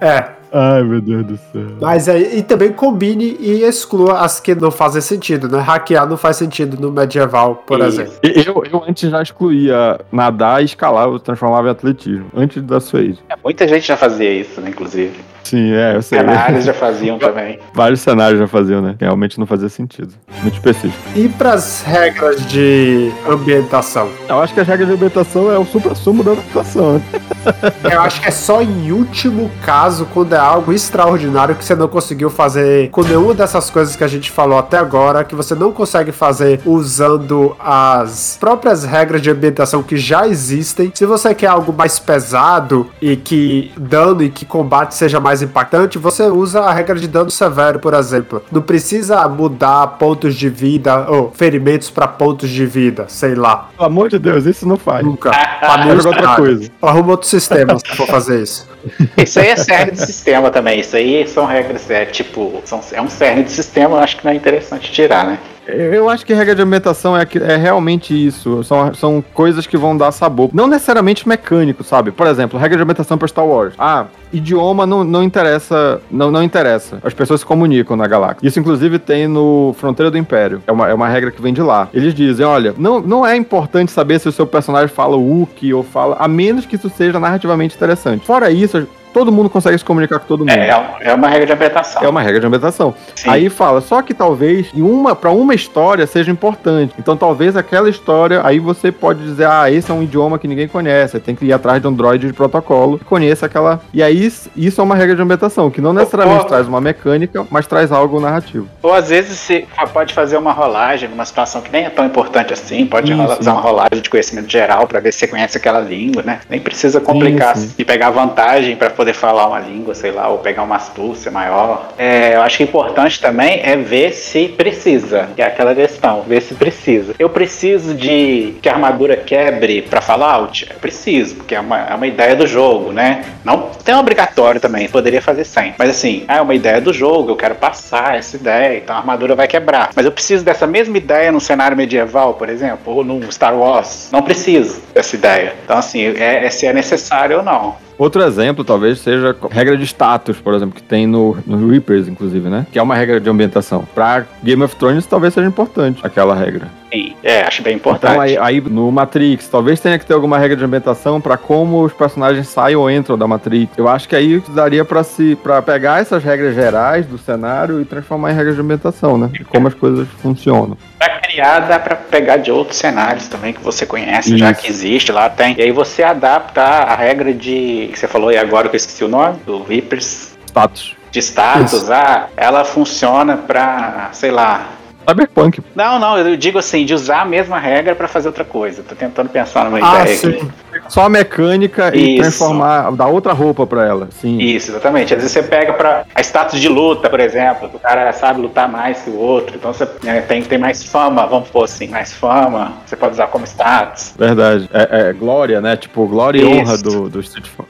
É. Ai, meu Deus do céu. Mas aí, e também combine e exclua as que não fazem sentido, né? Hackear não faz sentido no medieval, por Isso. exemplo. E Eu, eu antes já excluía nadar e escalar, eu transformava em atletismo. Antes da Suede. É, Muita gente já fazia isso, né, inclusive. Sim, é, eu sei. Cenários já faziam também. Vários cenários já faziam, né? Realmente não fazia sentido. Muito específico. E para as regras de ambientação? Eu acho que a regra de ambientação é o supra-sumo da adaptação. né? Eu acho que é só em último caso, quando é algo extraordinário que você não conseguiu fazer com nenhuma dessas coisas que a gente falou até agora, que você não consegue fazer usando as próprias regras de ambientação que já existem. Se você quer algo mais pesado e que dano e que combate seja mais impactante, você usa a regra de dano severo, por exemplo. Não precisa mudar pontos de vida ou ferimentos para pontos de vida, sei lá. Pelo amor de Deus, isso não faz. Nunca. Joga outra nada. coisa. Arruma outro sistema se for fazer isso. Isso aí é cerne de sistema também. Isso aí são regras, é tipo, são, é um cerne de sistema, eu acho que não é interessante tirar, né? Eu acho que regra de ambientação é, é realmente isso. São, são coisas que vão dar sabor. Não necessariamente mecânico, sabe? Por exemplo, regra de ambientação para Star Wars. Ah, idioma não, não interessa. Não, não interessa. As pessoas se comunicam na galáxia. Isso, inclusive, tem no Fronteira do Império. É uma, é uma regra que vem de lá. Eles dizem: olha, não, não é importante saber se o seu personagem fala Wookiee ou fala. A menos que isso seja narrativamente interessante. Fora isso, todo mundo consegue se comunicar com todo mundo. É, é um- é uma regra de ambientação. É uma regra de ambientação. Sim. Aí fala, só que talvez em uma para uma história seja importante. Então talvez aquela história, aí você pode dizer, ah, esse é um idioma que ninguém conhece, tem que ir atrás de um droid de protocolo que conheça aquela. E aí isso é uma regra de ambientação que não necessariamente Pô. traz uma mecânica, mas traz algo narrativo. Ou às vezes você pode fazer uma rolagem numa situação que nem é tão importante assim, pode Isso. fazer uma rolagem de conhecimento geral pra ver se você conhece aquela língua, né? Nem precisa complicar Sim, sim. e pegar vantagem pra poder falar uma língua, sei lá, ou pegar uma astúcia maior. É, eu acho que importante também é ver se precisa, que é aquela questão, ver se precisa. Eu preciso de que a armadura quebre pra Fallout? Eu preciso, porque é uma, é uma ideia do jogo, né? Não tem obrigatório também, poderia fazer sem. Mas assim, é uma ideia do jogo, eu quero passar essa ideia, então a armadura vai quebrar. Mas eu preciso dessa mesma ideia num cenário medieval, por exemplo, ou num Star Wars. Não preciso dessa ideia. Então, assim, é, é se é necessário ou não. Outro exemplo talvez seja regra de status, por exemplo, que tem no, no Reapers, inclusive, né? Que é uma regra de ambientação. Pra Game of Thrones talvez seja importante aquela regra. Sim, é, acho bem importante. Então aí, aí no Matrix, talvez tenha que ter alguma regra de ambientação pra como os personagens saem ou entram da Matrix. Eu acho que aí daria pra se para pegar essas regras gerais do cenário e transformar em regras de ambientação, né? De como as coisas funcionam. Pra criar, dá pra pegar de outros cenários também que você conhece, já Isso. que existe, lá tem. E aí você adapta a regra de. que você falou aí agora que eu esqueci o nome, do Reapers. Status. De status, ah, ela funciona pra, sei lá. Cyberpunk. Não, não, eu digo assim, de usar a mesma regra pra fazer outra coisa. Tô tentando pensar numa Ah, ideia aqui. sim. Só a mecânica e Isso. transformar, dar outra roupa pra ela. Sim. Isso, exatamente. Às vezes você pega pra a status de luta, por exemplo, que o cara sabe lutar mais que o outro, então você né, tem, tem mais fama, vamos pôr assim, mais fama, você pode usar como status. Verdade. É, é glória, né? Tipo, glória e Isso. honra do, do,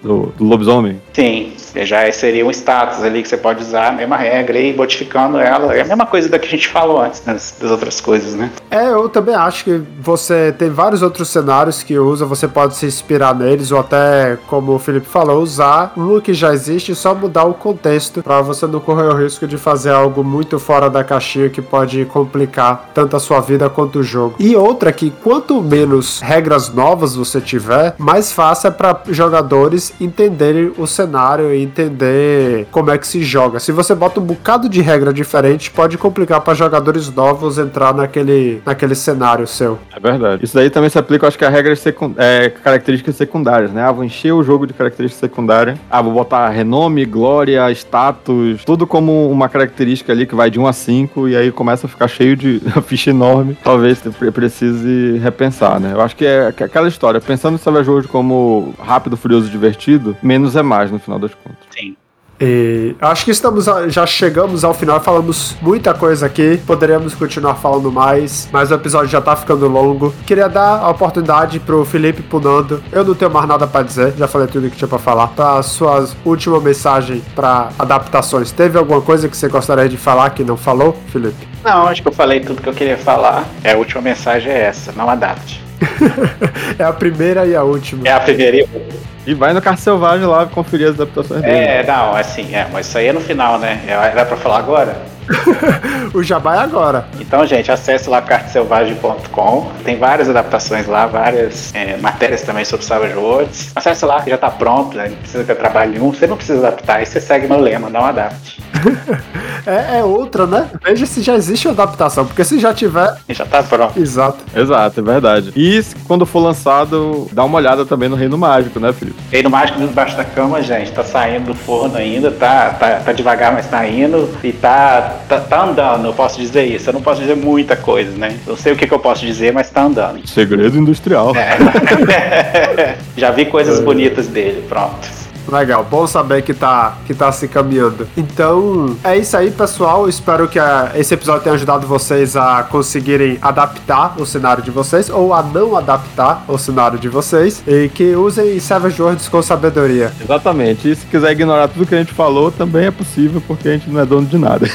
do, do lobisomem. Sim, já seria um status ali que você pode usar a mesma regra e modificando ela. É a mesma coisa da que a gente falou antes das, das outras coisas, né? É, eu também acho que você tem vários outros cenários que usa, você pode se inspirar neles, ou até, como o Felipe falou, usar um que já existe e só mudar o contexto, pra você não correr o risco de fazer algo muito fora da caixinha que pode complicar tanto a sua vida quanto o jogo. E outra que quanto menos regras novas você tiver, mais fácil é para jogadores entenderem o cenário e entender como é que se joga. Se você bota um bocado de regra diferente, pode complicar para jogadores novos entrar naquele, naquele cenário seu. É verdade. Isso daí também se aplica, acho que a regras secund... é, características secundárias, né? Ah, vou encher o jogo de características secundárias. Ah, vou botar renome, glória, status, tudo como uma característica ali que vai de 1 a 5 e aí começa a ficar cheio de ficha enorme. Talvez precise repensar, né? Eu acho que é aquela história, pensando Savage World como rápido, furioso, divertido, menos é mais no final das contas. Sim. E acho que estamos já chegamos ao final, falamos muita coisa aqui, poderíamos continuar falando mais, mas o episódio já tá ficando longo. Queria dar a oportunidade pro Felipe Punando. Eu não tenho mais nada para dizer, já falei tudo que tinha para falar. Para sua última mensagem para adaptações, teve alguma coisa que você gostaria de falar que não falou, Felipe? Não, acho que eu falei tudo que eu queria falar. É, a última mensagem é essa, não adapte. é a primeira e a última. É a primeira e a última. E vai no Carte Selvagem lá conferir as adaptações dele. É, não, assim, é, mas isso aí é no final, né? É, era pra falar agora? o jabá é agora. Então, gente, acesse lá carteselvagem.com. Tem várias adaptações lá, várias é, matérias também sobre Savage Worlds. Acesse lá que já tá pronto, né? não precisa ter trabalho nenhum. Você não precisa adaptar, aí você segue meu lema, não adapte. é, é, outra, né? Veja se já existe uma adaptação, porque se já tiver. Já tá pronto. Exato. Exato, é verdade. E quando for lançado, dá uma olhada também no Reino Mágico, né, Felipe? Reino Mágico debaixo da cama, gente, tá saindo do forno ainda, tá, tá, tá devagar, mas tá indo. E tá, tá, tá andando, eu posso dizer isso. Eu não posso dizer muita coisa, né? Eu sei o que, que eu posso dizer, mas tá andando. Segredo industrial. É. Já vi coisas é. bonitas dele, pronto. Legal, bom saber que tá, que tá se caminhando. Então, é isso aí, pessoal. Espero que a, esse episódio tenha ajudado vocês a conseguirem adaptar o cenário de vocês ou a não adaptar o cenário de vocês e que usem Savage Worlds com sabedoria. Exatamente. E se quiser ignorar tudo que a gente falou, também é possível, porque a gente não é dono de nada.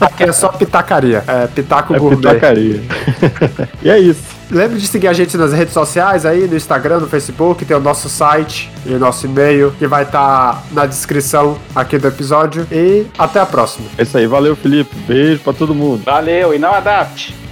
Aqui é só pitacaria. É pitaco é gourmet. Pitacaria. e é isso. Lembre de seguir a gente nas redes sociais aí, no Instagram, no Facebook, tem o nosso site e o nosso e-mail que vai estar tá na descrição aqui do episódio. E até a próxima. É isso aí, valeu Felipe, beijo para todo mundo. Valeu e não adapte.